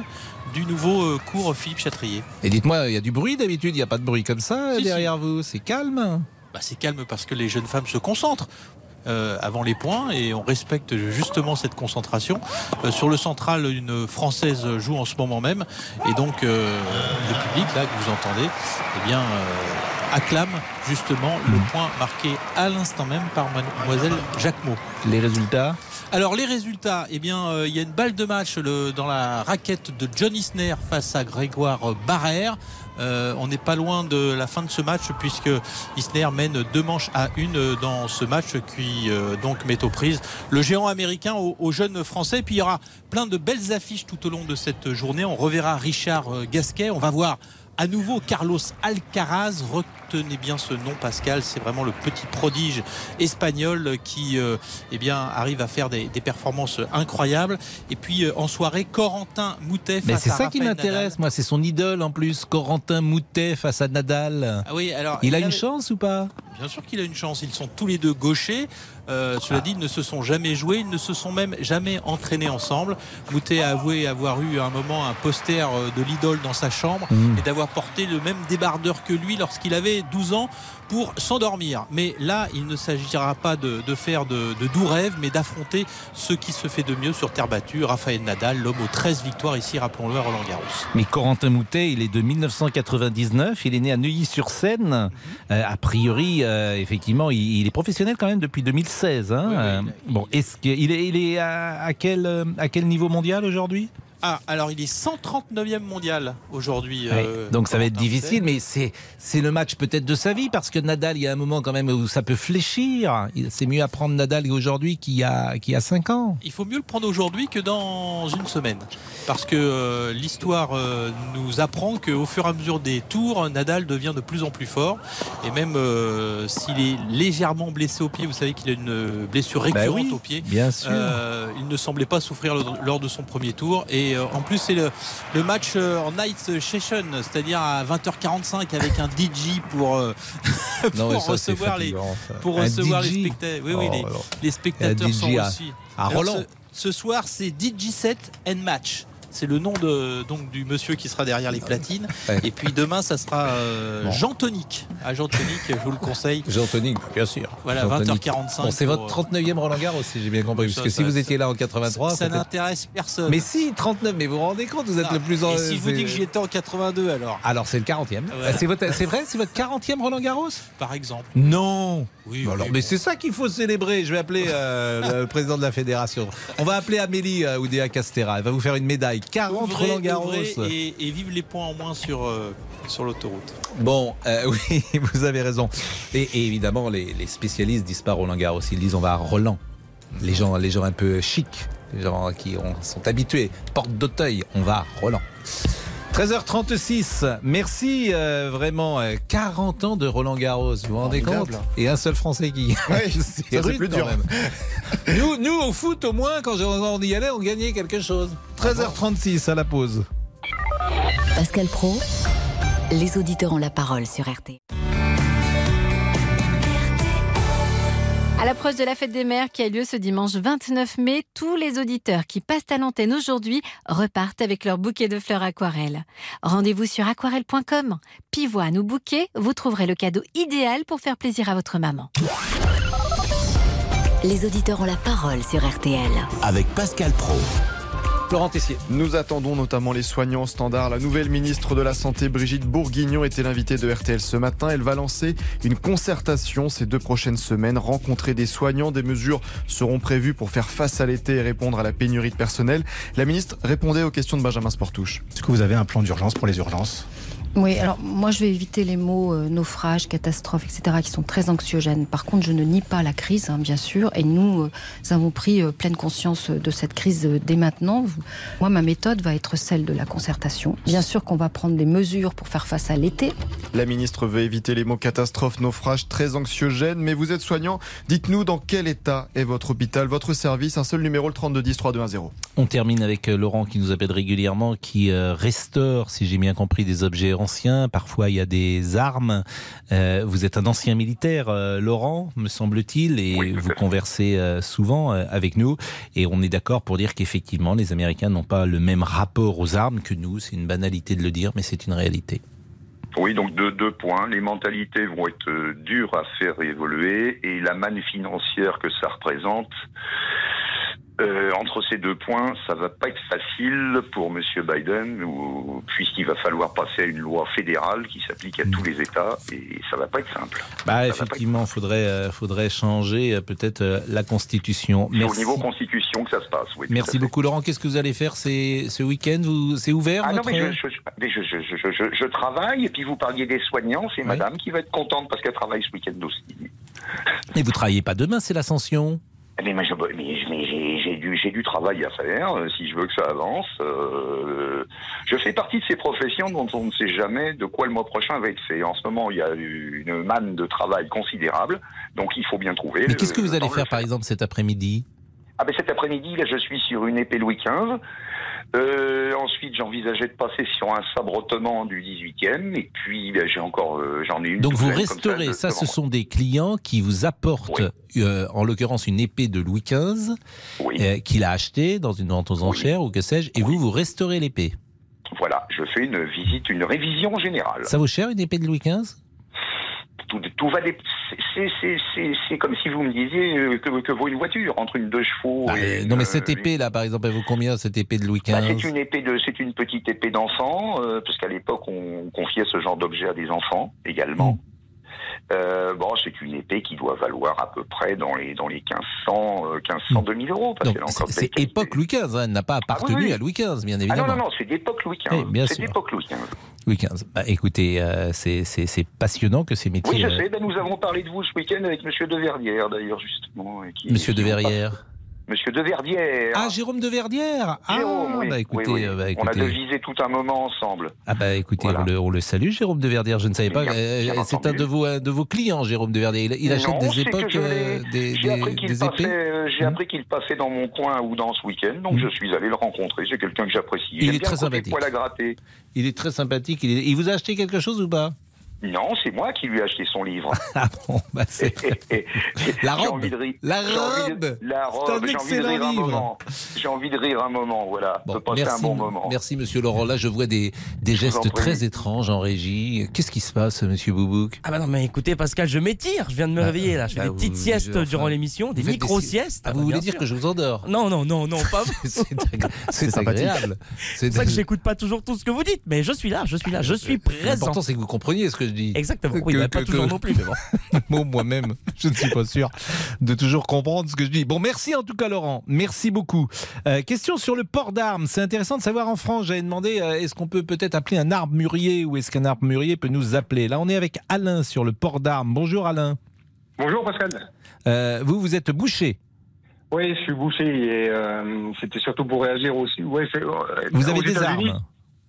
du nouveau euh, cours Philippe Chatrier. Et dites-moi, il y a du bruit d'habitude, il n'y a pas de bruit comme ça Si, derrière vous, c'est calme Bah, c'est calme parce que les jeunes femmes se concentrent. Euh, avant les points et on respecte justement cette concentration. Euh, sur le central, une française joue en ce moment même et donc euh, le public là que vous entendez, eh bien acclame justement le point marqué à l'instant même par mademoiselle Jacquemot. Les résultats Alors les résultats, eh bien euh, il y a une balle de match le- dans la raquette de John Isner face à Grégoire Barrère. Euh, on n'est pas loin de la fin de ce match puisque Isner mène deux manches à une dans ce match qui euh, donc met aux prises le géant américain aux, aux jeunes français. Puis il y aura plein de belles affiches tout au long de cette journée. On reverra Richard euh, Gasquet. On va voir à nouveau Carlos Alcaraz. Retenez bien ce nom Pascal, c'est vraiment le petit prodige espagnol qui euh, eh bien, arrive à faire des, des performances incroyables. Et puis euh, en soirée, Corentin Moutet Mais face c'est à ça qui m'intéresse, moi, c'est son idole en plus, Corentin Moutet face à Nadal. Ah oui, alors, il a une chance ou pas? Bien sûr qu'il a une chance. Ils sont tous les deux gauchers. Euh, cela dit, ils ne se sont jamais joués, ils ne se sont même jamais entraînés ensemble. Moutet a avoué avoir eu à un moment un poster euh, de l'idole dans sa chambre Mmh. et d'avoir porté le même débardeur que lui lorsqu'il avait 12 ans pour s'endormir. Mais là, il ne s'agira pas de, de faire de, de doux rêves, mais d'affronter ce qui se fait de mieux sur terre battue. Raphaël Nadal, l'homme aux 13 victoires ici, rappelons-le, à Roland Garros. Mais Corentin Moutet, il est de 1999, il est né à Neuilly-sur-Seine. Euh, a priori, euh, effectivement, il, il est professionnel quand même depuis 2016. hein. Euh, bon, est-ce qu'il est, il est à, à quel, euh, à quel niveau mondial aujourd'hui? Ah, alors il est 139e mondial aujourd'hui. Euh, donc ça va être difficile, mais c'est c'est le match peut-être de sa vie parce que Nadal, il y a un moment quand même où ça peut fléchir. C'est mieux à prendre Nadal aujourd'hui qu'il y a qui a 5 ans. Il faut mieux le prendre aujourd'hui que dans une semaine. Parce que euh, l'histoire euh, nous apprend qu'au fur et à mesure des tours, Nadal devient de plus en plus fort. Et même s'il est légèrement blessé au pied, vous savez qu'il a une blessure Bah récurrente oui, au pied. bien sûr. Il ne semblait pas souffrir lors- lors de son premier tour. Et euh, en plus, c'est le, le match euh, en night session, c'est-à-dire à 20h45 avec un DJ pour, euh, pour Non, mais ça, c'est recevoir, les, pour recevoir spectateurs. Oui, oui, Oh, les, spectateurs sont à- aussi. à Alors, Roland. Ce, ce soir, c'est DJ set and match. C'est le nom de, donc, du monsieur qui sera derrière les platines. Ouais. Et puis demain, ça sera euh. Jean Tonic. À Jean Tonic, je vous le conseille. Jean Tonic, bien sûr. Voilà, Jean Tonic. 20h45 Bon, c'est votre 39e Roland Garros, si j'ai bien compris. Ça, Parce que ça, si vous étiez là en 83, Ça n'intéresse personne. Mais si, 39, mais vous vous rendez compte, vous êtes Ah, le plus en. Et si je vous dis que j'y étais en 82 alors? Alors c'est le 40e. Ouais. C'est votre- c'est vrai, c'est votre 40e Roland Garros? Par exemple. Non Oui, Bah alors, oui, mais bon. c'est ça qu'il faut célébrer. Je vais appeler euh, le président de la fédération. On va appeler Amélie euh, Oudéa Castera. Elle va vous faire une médaille. 40 Ouvrez, Roland Garros. et, et vive les points en moins sur, euh, sur l'autoroute. Bon, euh, oui, vous avez raison. Et, et évidemment, les, les spécialistes disent pas Roland Garros. Ils disent on va à Roland. Les gens, les gens un peu chics, les gens qui ont- sont habitués, porte d'Auteuil, on va à Roland. 13h36, merci euh, vraiment. euh, 40 ans de Roland Garros, vous vous rendez compte? Et un seul Français qui. Oui, ça, c'est rude, plus dur. même. nous, nous, au foot, au moins, quand on y allait, on gagnait quelque chose. 13h36 à la pause. Pascal Pro, les auditeurs ont la parole sur RT. À l'approche de la fête des mères qui a lieu ce dimanche 29 mai, tous les auditeurs qui passent à l'antenne aujourd'hui repartent avec leur bouquet de fleurs aquarelles. Rendez-vous sur aquarelle.com. Pivoine ou bouquet, vous trouverez le cadeau idéal pour faire plaisir à votre maman. Les auditeurs ont la parole sur RTL. Avec Pascal Pro. Laurent Tessier. Nous attendons notamment les soignants au standard. La nouvelle ministre de la Santé, Brigitte Bourguignon, était l'invitée de RTL ce matin. Elle va lancer une concertation ces deux prochaines semaines, rencontrer des soignants. Des mesures seront prévues pour faire face à l'été et répondre à la pénurie de personnel. La ministre répondait aux questions de Benjamin Sportouche. Est-ce que vous avez un plan d'urgence pour les urgences? Oui, alors moi je vais éviter les mots euh, naufrage, catastrophe, etc., qui sont très anxiogènes. Par contre, je ne nie pas la crise, hein, bien sûr, et nous, euh, nous avons pris euh, pleine conscience de cette crise euh, dès maintenant. Moi, ma méthode va être celle de la concertation. Bien sûr qu'on va prendre des mesures pour faire face à l'été. La ministre veut éviter les mots catastrophe, naufrage, très anxiogène. Mais vous êtes soignant. Dites-nous dans quel état est votre hôpital, votre service. Un seul numéro, le 3210 3210. On termine avec Laurent qui nous appelle régulièrement, qui euh, restaure, si j'ai bien compris, des objets anciens. Parfois, il y a des armes. Euh, vous êtes un ancien militaire, euh, Laurent, me semble-t-il, et vous conversez euh, souvent avec nous. Et on est d'accord pour dire qu'effectivement, les Américains n'ont pas le même rapport aux armes que nous. C'est une banalité de le dire, mais c'est une réalité. Oui, donc deux, deux points. Les mentalités vont être dures à faire évoluer et la manne financière que ça représente. Euh, entre ces deux points, ça va pas être facile pour Monsieur Biden, puisqu'il va falloir passer à une loi fédérale qui s'applique à tous les États, et ça va pas être simple. Bah, effectivement, il faudrait, euh, faudrait changer euh, peut-être la Constitution. C'est au niveau constitution que ça se passe. Oui, Merci beaucoup, Laurent. Qu'est-ce que vous allez faire ce week-end? C'est ouvert Ah votre- mais, je, je, mais je, je, je, je- je travaille, et puis vous parliez des soignants, c'est madame qui va être contente parce qu'elle travaille ce week-end aussi. Et vous travaillez pas demain, c'est l'ascension? Mais, je- mais, mais j'ai du, j'ai du travail à faire euh, si je veux que ça avance. Euh, je fais partie de ces professions dont on ne sait jamais de quoi le mois prochain va être fait. En ce moment, il y a une manne de travail considérable, donc il faut bien trouver. Mais qu'est-ce que vous le allez faire, par exemple, cet après-midi? Ah ben cet après-midi, là, je suis sur une épée Louis XV. Euh, ensuite, j'envisageais de passer sur un sabre ottoman du 18e. Et puis, ben, j'ai encore, euh, j'en ai une. Donc vous restaurez, ça, ce sont des clients qui vous apportent, euh, en l'occurrence, une épée de Louis XV, qu'il a achetée dans une vente aux enchères ou que sais-je, et vous, vous restaurez l'épée. Voilà, je fais une visite, une révision générale. Ça vaut cher, une épée de Louis XV Tout, tout va dé- c'est- comme si vous me disiez euh, que, que vaut une voiture entre une deux chevaux. Et euh, Non, mais une- cette épée-là, par exemple, elle vaut combien, cette épée de Louis XV Bah, c'est une épée de, c'est une petite épée d'enfant, euh, parce qu'à l'époque on confiait ce genre d'objet à des enfants également. Euh, bon, c'est une épée qui doit valoir à peu près dans les dans les 1500, euh, 1500, 2000 euros. C'est époque Louis XV, hein, elle n'a pas appartenu Ah oui, oui. à Louis XV, bien Ah évidemment. non non non, c'est d'époque Louis XV. Oui, bien c'est d'époque Louis XV. Louis XV. Bah, écoutez, euh, c'est- passionnant que ces métiers. Oui, je euh, sais. Ben, nous avons parlé de vous ce week-end avec Monsieur de Verrières d'ailleurs justement. qui- Monsieur de qui ont Verrières. Monsieur de Verdière. Ah, Jérôme de Verdière Ah, Jérôme, oui. bah écoutez, oui. euh, bah, On a devisé tout un moment ensemble. Ah bah écoutez, on, le, on le salue, Jérôme de Verdière. Je ne savais pas. Euh, bien c'est un de vos, de vos clients, Jérôme de Verdière. Il, il achète Non, des époques, euh, des, J'ai appris des, qu'il des passait, épées. euh, j'ai appris qu'il passait dans mon coin ou dans ce week-end, donc je suis allé le rencontrer. C'est quelqu'un que j'apprécie. Il est très sympathique. poil à gratter. Il est très sympathique. Il, est- il vous a acheté quelque chose ou pas? Non, c'est moi qui lui ai acheté son livre. Ah bon, bah c'est. La robe. envie de rire. La J'ai envie de- robe. La C'est robe. un J'ai envie de excellent rire un livre. moment. J'ai envie de rire un moment, voilà. passer Merci, un bon moment. merci Monsieur Laurent. Là, je vois des, des gestes très étranges en régie. Qu'est-ce qui se passe, Monsieur Boubouk? Ah bah non, mais écoutez, Pascal, je m'étire. Je viens de me réveiller là. Je fais bah, des petites vous- siestes enfin, durant l'émission, des des micro-siestes. Ah, vous bah, voulez dire que je vous endors? Non, non, non, non, pas vous. C'est sympathique. agréable. C'est pour ça que j'écoute pas toujours tout ce que vous dites, mais je suis là, je suis là, je suis présent. L'important, c'est que vous compreniez ce que je dis. Exactement. Oui, bah, pas toujours non plus, mais bon. Moi, moi-même, je ne suis pas sûr de toujours comprendre ce que je dis. Bon, merci en tout cas, Laurent. Merci beaucoup. Euh, question sur le port d'armes. C'est intéressant de savoir en France. J'avais demandé euh, est-ce qu'on peut peut-être appeler un arbre mûrier ou est-ce qu'un arbre mûrier peut nous appeler? Là, on est avec Alain sur le port d'armes. Bonjour, Alain. Bonjour Pascal. Euh, vous, vous êtes bouché. Oui, je suis bouché et euh, c'était surtout pour réagir aussi. Ouais, euh, Vous avez des armes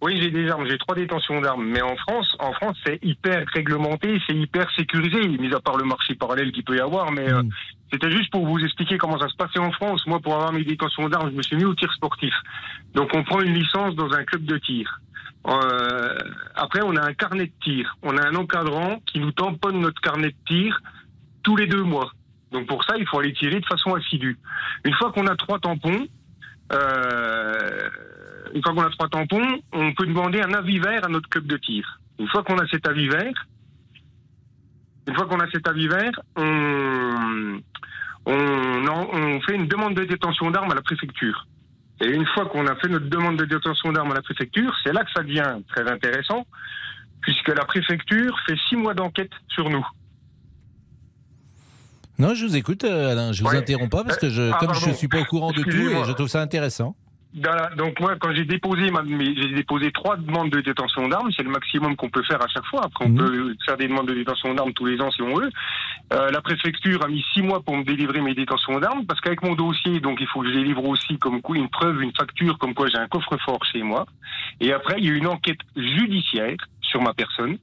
Oui, j'ai des armes. J'ai trois détentions d'armes. Mais en France, en France, c'est hyper réglementé, c'est hyper sécurisé, mis à part le marché parallèle qu'il peut y avoir. Mais euh, c'était juste pour vous expliquer comment ça se passait en France. Moi, pour avoir mes détentions d'armes, je me suis mis au tir sportif. Donc, on prend une licence dans un club de tir. Euh, après, on a un carnet de tir. On a un encadrant qui nous tamponne notre carnet de tir tous les deux mois. Donc pour ça, il faut aller tirer de façon assidue. Une fois qu'on a trois tampons, euh, une fois qu'on a trois tampons, on peut demander un avis vert à notre club de tir. Une fois qu'on a cet avis vert, une fois qu'on a cet avis vert, on, on, en- on fait une demande de détention d'armes à la préfecture. Et une fois qu'on a fait notre demande de détention d'armes à la préfecture, c'est là que ça devient très intéressant, puisque la préfecture fait six mois d'enquête sur nous. Non, je vous écoute, euh, Alain. Je vous Ouais. interromps pas parce que je, Ah, comme je pardon. suis pas au courant de tout, et je trouve ça intéressant. Dans la- donc moi, quand j'ai déposé, j'ai déposé trois demandes de détention d'armes, c'est le maximum qu'on peut faire à chaque fois. Après, on Mhm. peut faire des demandes de détention d'armes tous les ans si on veut. Euh, la préfecture a mis six mois pour me délivrer mes détentions d'armes, parce qu'avec mon dossier, donc il faut que je délivre aussi comme quoi une preuve, une facture, comme quoi j'ai un coffre-fort chez moi. Et après, il y a une enquête judiciaire sur ma personne.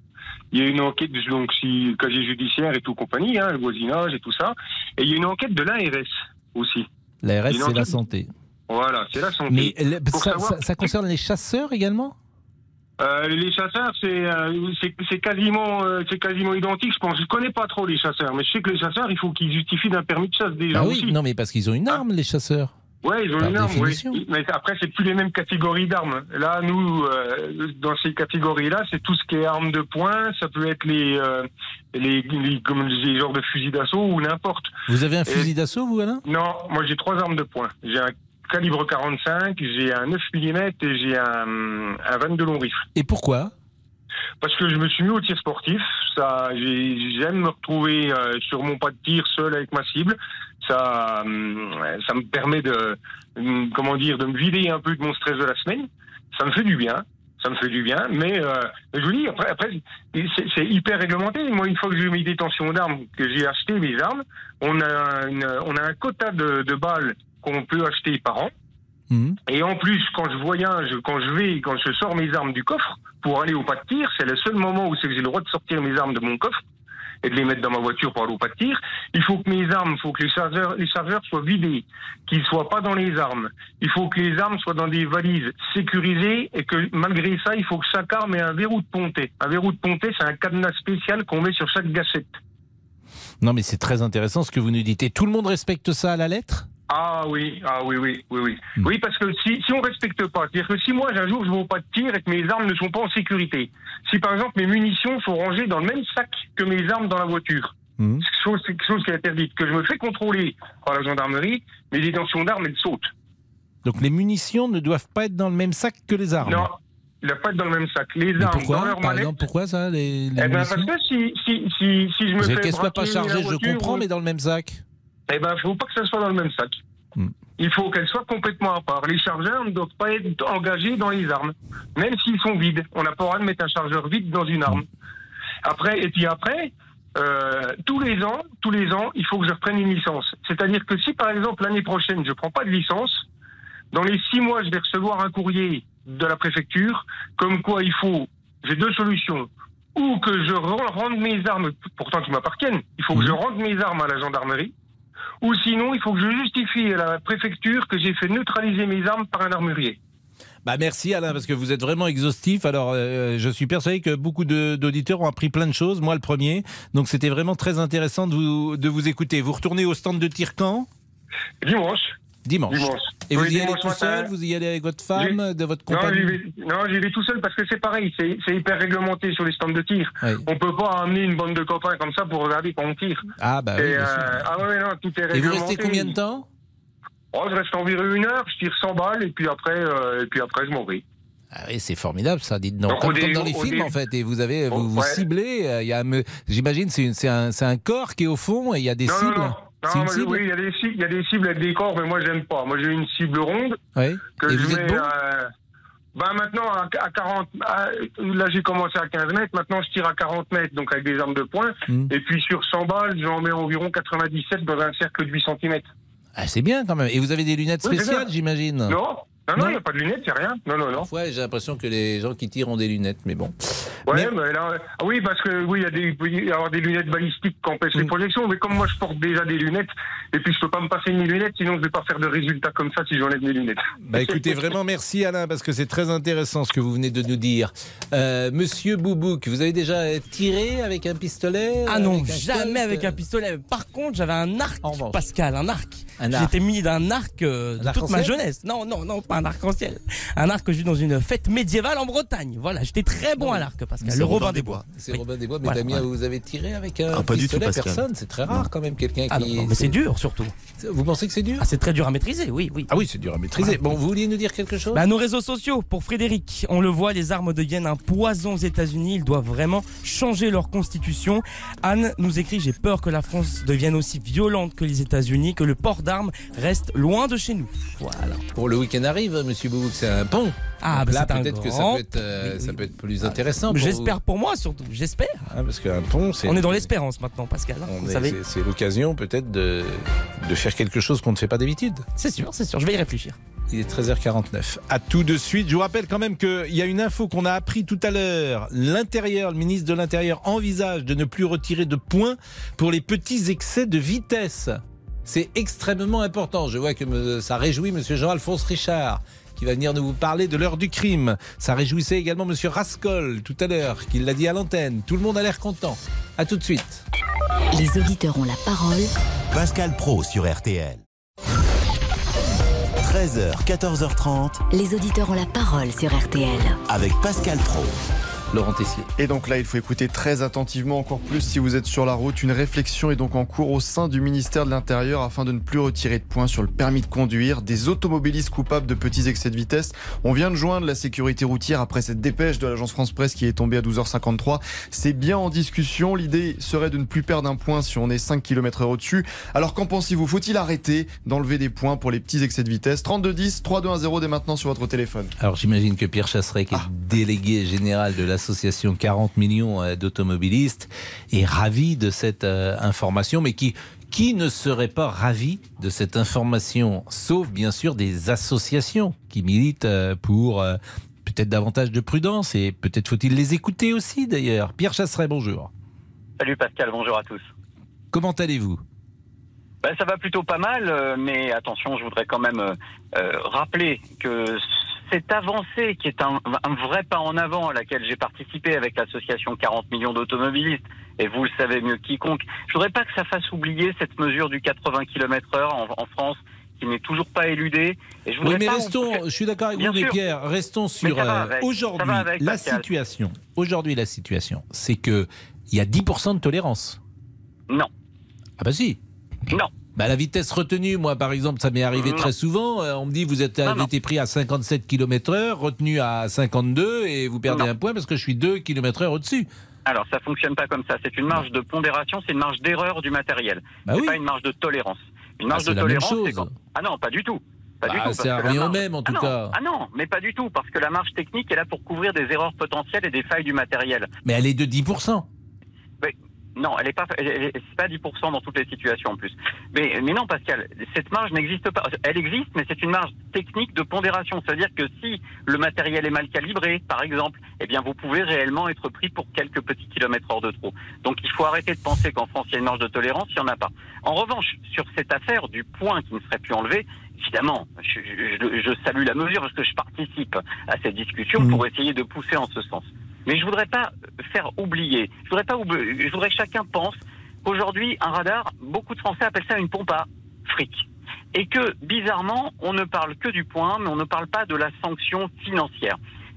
Il y a une enquête, donc si casier judiciaire et tout compagnie, hein, le voisinage et tout ça. Et il y a une enquête de l'ARS aussi. L'ARS, c'est la santé. Voilà, c'est la santé. Mais le- ça, savoir- ça- ça concerne les chasseurs également? Euh, les chasseurs, c'est euh, c'est quasiment euh, c'est quasiment identique. Je pense. Je connais pas trop les chasseurs, mais je sais que les chasseurs, il faut qu'ils justifient d'un permis de chasse déjà Ah oui, aussi. non, mais parce qu'ils ont une arme, les chasseurs. Ouais, ils ont Par une arme, oui. Mais après, c'est plus les mêmes catégories d'armes. Là, nous, dans ces catégories-là, c'est tout ce qui est armes de poing. Ça peut être les les, les comme les genres de fusils d'assaut ou n'importe. Vous avez un Et- fusil d'assaut, vous, Alain? Non, moi j'ai trois armes de poing. J'ai un calibre 45, j'ai un 9 mm et j'ai un, un 22 long rifle. Et pourquoi? Parce que je me suis mis au tir sportif. Ça, j'ai- j'aime me retrouver euh, sur mon pas de tir seul avec ma cible. Ça, hum, ça me permet de, comment dire, de me vider un peu de mon stress de la semaine. Ça me fait du bien. Ça me fait du bien, mais euh, je vous dis après, après c'est hyper réglementé. Moi, une fois que j'ai eu mes détentions d'armes, que j'ai acheté mes armes, on a une, on a un quota de, de balles qu'on peut acheter par an. Et en plus, quand je voyage, quand je vais, quand je sors mes armes du coffre pour aller au pas de tir, c'est le seul moment où j'ai le droit de sortir mes armes de mon coffre et de les mettre dans ma voiture pour aller au pas de tir. Il faut que mes armes, il faut que les chargeurs, les chargeurs soient vidés, qu'ils soient pas dans les armes. Il faut que les armes soient dans des valises sécurisées et que malgré ça, il faut que chaque arme ait un verrou de pontet. Un verrou de pontet, c'est un cadenas spécial qu'on met sur chaque gâchette. Non, mais c'est très intéressant ce que vous nous dites. Et tout le monde respecte ça à la lettre? Ah oui, ah oui, oui, oui, oui. Oui, parce que si, si on respecte pas, c'est-à-dire que si moi, un jour, je ne vais pas de tir et que mes armes ne sont pas en sécurité, si par exemple mes munitions sont rangées dans le même sac que mes armes dans la voiture, quelque chose, chose qui est interdit, que je me fais contrôler par la gendarmerie, mes détentions d'armes, elles sautent. Donc les munitions ne doivent pas être dans le même sac que les armes. Non, il ne pas être dans le même sac. Les Mais armes dans pourquoi leur Par mallette, exemple, pourquoi ça les, les eh ben, parce que si, si, si, si je me fais Qu'elles soient pas chargées, je comprends, mais dans le même sac. Eh ben, faut pas que ça soit dans le même sac. Hmm. Il faut qu'elles soient complètement à part. Les chargeurs ne doivent pas être engagés dans les armes, même s'ils sont vides. On n'a pas le droit de mettre un chargeur vide dans une arme. Après, et puis après, euh, tous les ans, tous les ans, il faut que je reprenne une licence. C'est-à-dire que si, par exemple, l'année prochaine, je prends pas de licence, dans les six mois, je vais recevoir un courrier de la préfecture, comme quoi il faut, j'ai deux solutions. Ou que je re- rende mes armes, pourtant qui m'appartiennent, il faut que je rende mes armes à la gendarmerie, ou sinon, il faut que je justifie à la préfecture que j'ai fait neutraliser mes armes par un armurier. Bah merci Alain parce que vous êtes vraiment exhaustif. Alors euh, je suis persuadé que beaucoup d'auditeurs ont appris plein de choses, moi le premier. Donc c'était vraiment très intéressant de vous, de vous écouter. Vous retournez au stand de tir quand Dimanche. Dimanche. Dimanche. Et vous y allez tout seul Vous y allez avec votre femme, de votre compagnie non, j'y vais tout seul parce que c'est pareil, c'est hyper réglementé sur les stands de tir. Oui. On peut pas amener une bande de copains comme ça pour regarder quand on tire. Ah bah oui, sûr. euh, ah ouais, non, tout est Et vous réglementé. restez combien de temps Oh, je reste environ une heure, je tire 100 balles et puis après, euh, et puis après je m'en vais. Ah oui, c'est formidable ça, dites donc. Comme, comme dans les films en fait, et vous avez vous, vous Ouais. ciblez. euh, j'imagine, c'est un, corps qui est au fond et il y a des non, cibles. non, non. C'est Non, moi, oui, il y, a des il y a des cibles avec des corps, mais moi j'aime pas. Moi j'ai une cible ronde Oui. que Et je vous mets. êtes bon? euh, ben maintenant à, à 40, à- là j'ai commencé à 15 mètres, maintenant je tire à 40 mètres, donc avec des armes de poing. Hmm. Et puis sur 100 balles, j'en mets environ 97 dans un cercle de 8 cm. Ah, c'est bien quand même. Et vous avez des lunettes spéciales, j'imagine? Non, non, non, il n'y a pas de lunettes, c'est rien. Non, non, non. Parfois, j'ai l'impression que les gens qui tirent ont des lunettes, mais bon. Ouais, mais là, ah oui, parce que oui, il y a des, il peut y avoir des lunettes balistiques qui empêchent Mm. les projections, mais comme moi je porte déjà des lunettes, et puis je peux pas me passer mes lunettes, sinon je vais pas faire de résultats comme ça si j'enlève mes lunettes. Bah écoutez, vraiment merci Alain, parce que c'est très intéressant ce que vous venez de nous dire. Euh, Monsieur Boubouk, vous avez déjà tiré avec un pistolet Ah non, avec jamais avec un pistolet. Par contre, j'avais un arc, Pascal, un arc. J'étais mis d'un arc euh, de toute ma jeunesse. Non, non, non, pas un arc-en-ciel. Un arc que j'ai eu dans une fête médiévale en Bretagne. Voilà, j'étais très bon à l'arc, Pascal. C'est Le Robin des Bois. C'est Oui. Robin des Bois, mais Voilà, Damien, voilà. vous avez tiré avec un Ah, pas du tout, personne. C'est très rare quand même quelqu'un Ah qui. non, non, mais c'est dur surtout. Vous pensez que c'est dur Ah, c'est très dur à maîtriser, oui, oui. Ah oui, c'est dur à maîtriser. Bon, vous vouliez nous dire quelque chose Bah, nos réseaux sociaux, pour Frédéric, on le voit, les armes deviennent un poison aux États-Unis. Ils doivent vraiment changer leur constitution. Anne nous écrit J'ai peur que la France devienne aussi violente que les États-Unis, que le port d'armes reste loin de chez nous. Voilà. Pour le week-end arrive, monsieur Boubouk, c'est un pont. Ah, bah, là, peut-être que ça grand- peut être, euh, Oui, ça peut être plus intéressant. pour J'espère pour moi surtout, j'espère. Ah, parce qu'un pont, c'est. On est dans l'espérance maintenant, Pascal. hein, vous est- savez. c'est- C'est l'occasion peut-être de, de faire quelque chose qu'on ne fait pas d'habitude. C'est sûr, c'est sûr, je vais y réfléchir. Il est 13h49. À tout de suite. Je vous rappelle quand même qu'il y a une info qu'on a appris tout à l'heure. L'Intérieur, le ministre de l'Intérieur envisage de ne plus retirer de points pour les petits excès de vitesse. C'est extrêmement important. Je vois que me- ça réjouit Monsieur Jean-Alphonse Richard qui va venir nous parler de l'heure du crime. Ça réjouissait également Monsieur Rascol tout à l'heure, qui l'a dit à l'antenne. Tout le monde a l'air content. À tout de suite. Les auditeurs ont la parole. Pascal Pro sur RTL. 13h, 14h30 Les auditeurs ont la parole sur RTL. avec Pascal Pro. Laurent Tessier. Et donc là, il faut écouter très attentivement, encore plus si vous êtes sur la route. Une réflexion est donc en cours au sein du ministère de l'Intérieur afin de ne plus retirer de points sur le permis de conduire des automobilistes coupables de petits excès de vitesse. On vient de joindre la sécurité routière après cette dépêche de l'agence France Presse qui est tombée à 12h53. C'est bien en discussion. L'idée serait de ne plus perdre un point si on est 5 km heure au-dessus. Alors qu'en pensez-vous? Faut-il arrêter d'enlever des points pour les petits excès de vitesse? 3210 3210 dès maintenant sur votre téléphone. Alors j'imagine que Pierre Chasseret, qui est délégué général de l'association 40 millions euh, d'automobilistes, est ravi de cette euh, information, mais qui, qui ne serait pas ravi de cette information, sauf bien sûr des associations qui militent euh, pour peut-être davantage de prudence, et peut-être faut-il les écouter aussi d'ailleurs. Pierre Chasseret, bonjour. Salut Pascal, bonjour à tous. Comment allez-vous? Ben, ça va plutôt pas mal, mais attention, je voudrais quand même euh, rappeler que cette avancée qui est un, un vrai pas en avant à laquelle j'ai participé avec l'association 40 millions d'automobilistes, et vous le savez mieux que quiconque, je voudrais pas que ça fasse oublier cette mesure du 80 km heure en, en France qui n'est toujours pas éludée. Et je Oui, mais pas- restons, je suis d'accord avec Bien vous. Pierre, restons sur euh, aujourd'hui la situation. Aujourd'hui, la situation, c'est que il y a 10% de tolérance. Non. Ah bah si. Non. Bah la vitesse retenue, moi par exemple, ça m'est arrivé Non. très souvent. Euh, on me dit vous êtes avez été pris à 57 km/h, retenu à 52 et vous perdez Non. un point parce que je suis 2 km/h au-dessus. Alors, ça fonctionne pas comme ça. C'est une marge de pondération, c'est une marge d'erreur du matériel. Bah c'est oui. pas une marge de tolérance. Une Ah, marge c'est de tolérance, c'est quand... Ah non, pas du tout. Pas du Bah, tout, revient au marge- même, en tout ah non. cas. Ah non, mais pas du tout, parce que la marge technique est là pour couvrir des erreurs potentielles et des failles du matériel. Mais elle est de 10%. Mais non, elle est pas, elle est- pas 10% dans toutes les situations en plus. Mais, mais non, Pascal, cette marge n'existe pas. Elle existe, mais c'est une marge technique de pondération. C'est-à-dire que si le matériel est mal calibré, par exemple, eh bien, vous pouvez réellement être pris pour quelques petits kilomètres hors de trop. Donc, il faut arrêter de penser qu'en France, il y a une marge de tolérance, il n'y en a pas. En revanche, sur cette affaire du point qui ne serait plus enlevé, évidemment, je, je- je salue la mesure parce que je participe à cette discussion pour essayer de pousser en ce sens. Mais je voudrais pas faire oublier, je voudrais pas oublier, je voudrais que chacun pense qu'aujourd'hui, un radar, beaucoup de Français appellent ça une pompe à fric. Et que, bizarrement, on ne parle que du point, mais on ne parle pas de la sanction financière.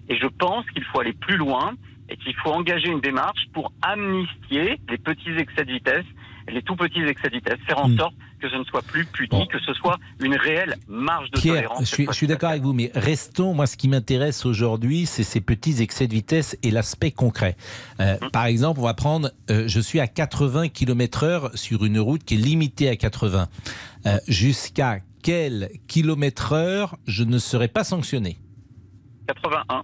Et je pense qu'il faut aller plus loin et qu'il faut engager une démarche pour amnistier les petits excès de vitesse, les tout petits excès de vitesse, faire en Hmm. sorte que ce ne soit plus puni, que ce soit une réelle marge de Pierre, tolérance. je suis, d'accord avec vous, mais restons. Moi, ce qui m'intéresse aujourd'hui, c'est ces petits excès de vitesse et l'aspect concret. Euh, Par exemple, on va prendre, euh, je suis à 80 km/h sur une route qui est limitée à 80. Euh, Jusqu'à quel kilomètre-heure je ne serai pas sanctionné? 81.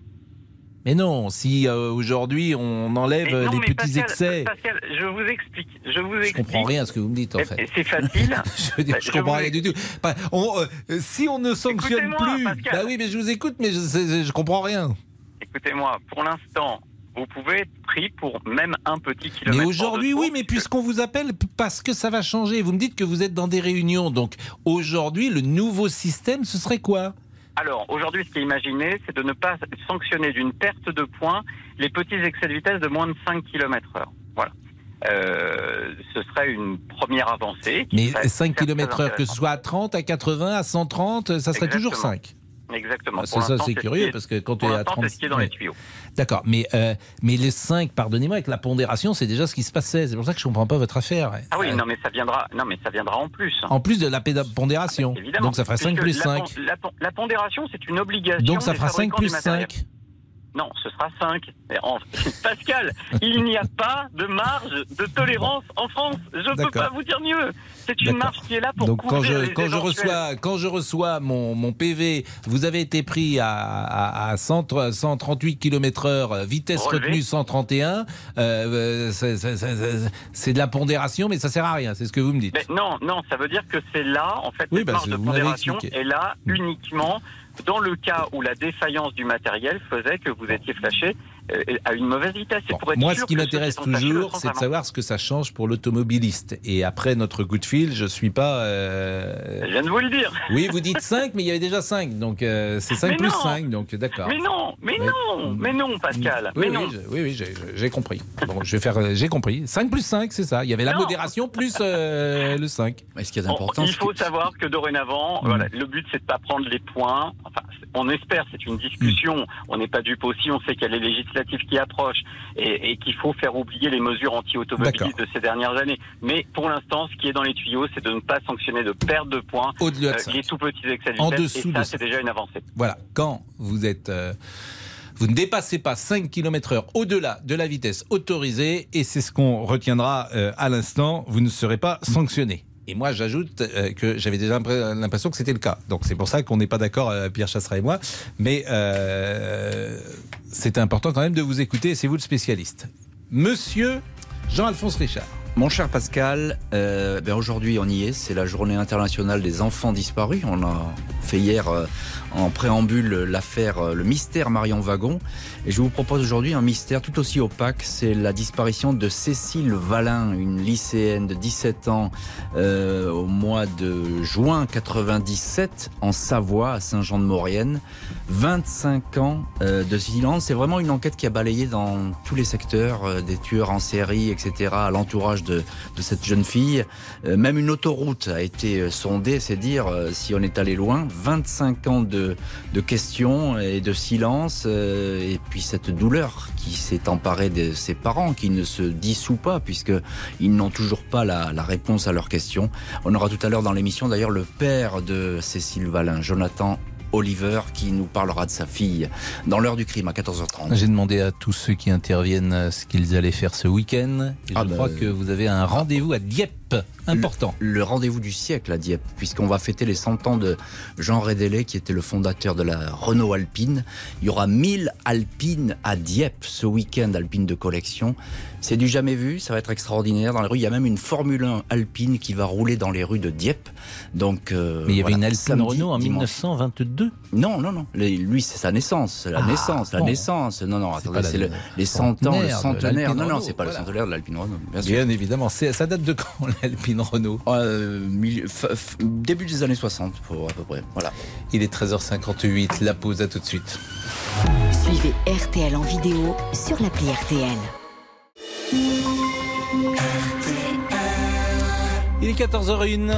Mais non, si euh, aujourd'hui on enlève non, les petits Pascal, excès. Pascal, je vous explique. Je vous Je explique. comprends rien à ce que vous me dites en fait. et c'est facile. je veux dire, Bah, je je comprends vous rien du tout. Bah, on, euh, si on ne sanctionne plus, Pascal. bah oui, mais je vous écoute, mais je, je, je comprends rien. Écoutez-moi, pour l'instant, vous pouvez être pris pour même un petit kilomètre. Mais aujourd'hui, oui, mais puisqu'on vous appelle, parce que ça va changer. Vous me dites que vous êtes dans des réunions. Donc aujourd'hui, le nouveau système, ce serait quoi? Alors, aujourd'hui, ce qui est imaginé, c'est de ne pas sanctionner d'une perte de points les petits excès de vitesse de moins de 5 km heure. Voilà. euh, ce serait une première avancée. Mais serait 5 certes très km heure, que ce soit à 30, à 80, à 130, ça serait toujours Exactement. 5. Exactement. Ah, c'est ça, c'est curieux est- parce que quand on est à l'instant, 30. c'est ce qui est dans ouais. les tuyaux. D'accord, mais, euh, mais les 5, pardonnez-moi, avec la pondération, c'est déjà ce qui se passait. C'est pour ça que je ne comprends pas votre affaire. Ah oui, Euh, non, mais ça viendra. Non, mais ça viendra en plus. En plus de la pondération. Évidemment. Donc ça fera 5 Puisque plus la 5. pon- La, pon- la pondération, c'est une obligation. Donc ça fera 5 fabricants plus du matériel. 5. Non, ce sera 5. Pascal, il n'y a pas de marge de tolérance en France. Je ne peux pas vous dire mieux. C'est une marge qui est là pour Donc quand je, les quand, je reçois, quand je reçois mon, mon PV, vous avez été pris à, à, à 100 138 km heure, vitesse Relevé. retenue 131. euh, euh, c'est- de la pondération, mais ça sert à rien, c'est ce que vous me dites. Mais non, non, ça veut dire que c'est là, en fait, Oui, cette bah, marge de pondération est là uniquement dans le cas où la défaillance du matériel faisait que vous étiez flashé à une mauvaise vitesse. Et pour être Moi, ce qui m'intéresse toujours, c'est de savoir ce que ça change pour l'automobiliste. Et après notre coup de fil, je suis pas. euh, Je viens de vous le dire. Oui, vous dites 5, mais il y avait déjà 5. Donc euh, c'est 5 Mais plus non. 5. Donc d'accord. Mais non, mais non, mais non, Pascal. Oui, mais oui, non. oui, oui, j'ai- compris. Bon, je vais faire. euh, J'ai compris. 5 plus 5, c'est ça. Il y avait la Non. modération plus euh, le 5. Ce qui est Bon, important, il c'est faut que- savoir que dorénavant, Mm. voilà, le but c'est de pas prendre les points. Enfin, on espère, c'est une discussion. On n'est pas dupe aussi. On sait y a les législatives qui approchent et, et qu'il faut faire oublier les mesures anti-automobilistes de ces dernières années. Mais pour l'instant, ce qui est dans les tuyaux, c'est de ne pas sanctionner de perte de points Au-delà de euh, les tout petits excès de En vitesse. dessous et ça, de c'est déjà une avancée. Voilà. Quand vous êtes. euh, vous ne dépassez pas 5 km heure au-delà de la vitesse autorisée et c'est ce qu'on retiendra euh, à l'instant. Vous ne serez pas sanctionné. Et moi, j'ajoute euh, que j'avais déjà l'impr- l'impression que c'était le cas. Donc c'est pour ça qu'on n'est pas d'accord, euh, Pierre Chasseret et moi. Mais euh, c'est important quand même de vous écouter. C'est vous le spécialiste. Monsieur Jean-Alphonse Richard. Mon cher Pascal, euh, ben aujourd'hui on y est, c'est la journée internationale des enfants disparus. On a fait hier euh, en préambule l'affaire, euh, le mystère Marion Wagon. Et je vous propose aujourd'hui un mystère tout aussi opaque, c'est la disparition de Cécile Valin, une lycéenne de 17 ans au mois de juin 97 en Savoie, à Saint-Jean-de-Maurienne. 25 ans de silence. C'est vraiment une enquête qui a balayé dans tous les secteurs, des tueurs en série, etc., à l'entourage de, de cette jeune fille. Euh, même une autoroute a été euh, sondée, c'est dire euh, si on est allé loin. 25 ans de, de questions et de silence, et puis cette douleur qui s'est emparée de ses parents, qui ne se dissout pas, puisque ils n'ont toujours pas la, la réponse à leurs questions. On aura tout à l'heure dans l'émission d'ailleurs le père de Cécile Valin, Jonathan Oliver qui nous parlera de sa fille dans l'heure du crime à 14h30. J'ai demandé à tous ceux qui interviennent ce qu'ils allaient faire ce week-end. Et Ah je bah, crois que vous avez un rendez-vous à Dieppe important. Le, le rendez-vous du siècle à Dieppe, puisqu'on va fêter les 100 ans de Jean Rédélé, qui était le fondateur de la Renault Alpine. Il y aura 1000 Alpines à Dieppe ce week-end, Alpine de collection. C'est du jamais vu, ça va être extraordinaire. Dans les rues, il y a même une Formule 1 Alpine qui va rouler dans les rues de Dieppe. Donc, euh, Mais il y avait une Alpine samedi, Renault en dimanche. 1922 Non, non, non. Lui, c'est sa naissance. La Ah, naissance, la naissance. Non, non, attendez, c'est le- les 100 ans, le centenaire Non, non, c'est pas voilà. le centenaire de l'Alpine Renault. Bien sûr. Bien évidemment. Ça date de quand l'Alpine Renault? Euh, milieu- f- f- Début des années 60, pour à peu près. Voilà. Il est 13h58. La pause, à tout de suite. Suivez RTL en vidéo sur l'appli RTL. Il est 14h01.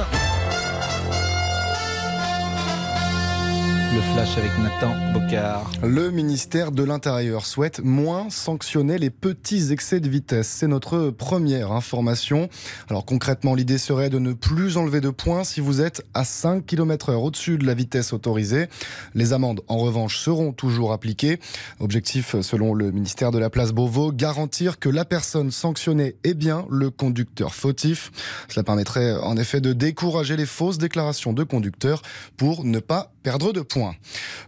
Le flash avec Nathan Bocard. Le ministère de l'Intérieur souhaite moins sanctionner les petits excès de vitesse. C'est notre première information. Alors concrètement, l'idée serait de ne plus enlever de points si vous êtes à 5 km heure au-dessus de la vitesse autorisée. Les amendes, en revanche, seront toujours appliquées. Objectif, selon le ministère de la Place Beauvau, garantir que la personne sanctionnée est bien le conducteur fautif. Cela permettrait en effet de décourager les fausses déclarations de conducteurs pour ne pas perdre de points.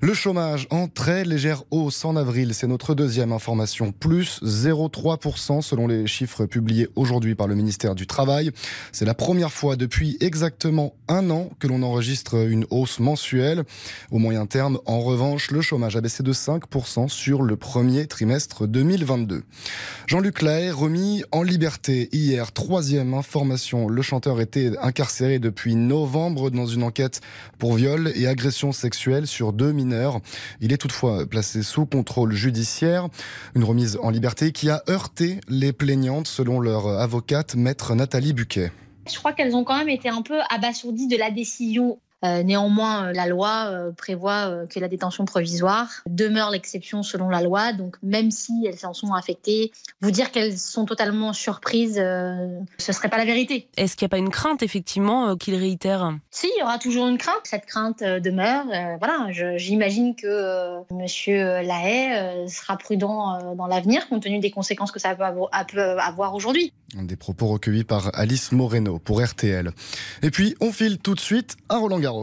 Le chômage en très légère hausse en avril, c'est notre deuxième information, plus 0,3% selon les chiffres publiés aujourd'hui par le ministère du Travail. C'est la première fois depuis exactement un an que l'on enregistre une hausse mensuelle. Au moyen terme, en revanche, le chômage a baissé de 5% sur le premier trimestre 2022. Jean-Luc Lahaye remis en liberté hier. Troisième information, le chanteur était incarcéré depuis novembre dans une enquête pour viol et agression sexuelle sur deux mineurs. Il est toutefois placé sous contrôle judiciaire. Une remise en liberté qui a heurté les plaignantes, selon leur avocate, maître Nathalie Buquet. Je crois qu'elles ont quand même été un peu abasourdies de la décision néanmoins, euh, la loi euh, prévoit que la détention provisoire demeure l'exception selon la loi. Donc, même si elles s'en sont affectées, vous dire qu'elles sont totalement surprises, ce serait pas la vérité. Est-ce qu'il n'y a pas une crainte, effectivement, qu'il réitère? Si, il y aura toujours une crainte. Cette crainte demeure. voilà, j'imagine que Monsieur Lahaye sera prudent dans l'avenir, compte tenu des conséquences que ça peut avoir aujourd'hui. Des propos recueillis par Alice Moreno pour RTL. Et puis, on file tout de suite à Roland Garros.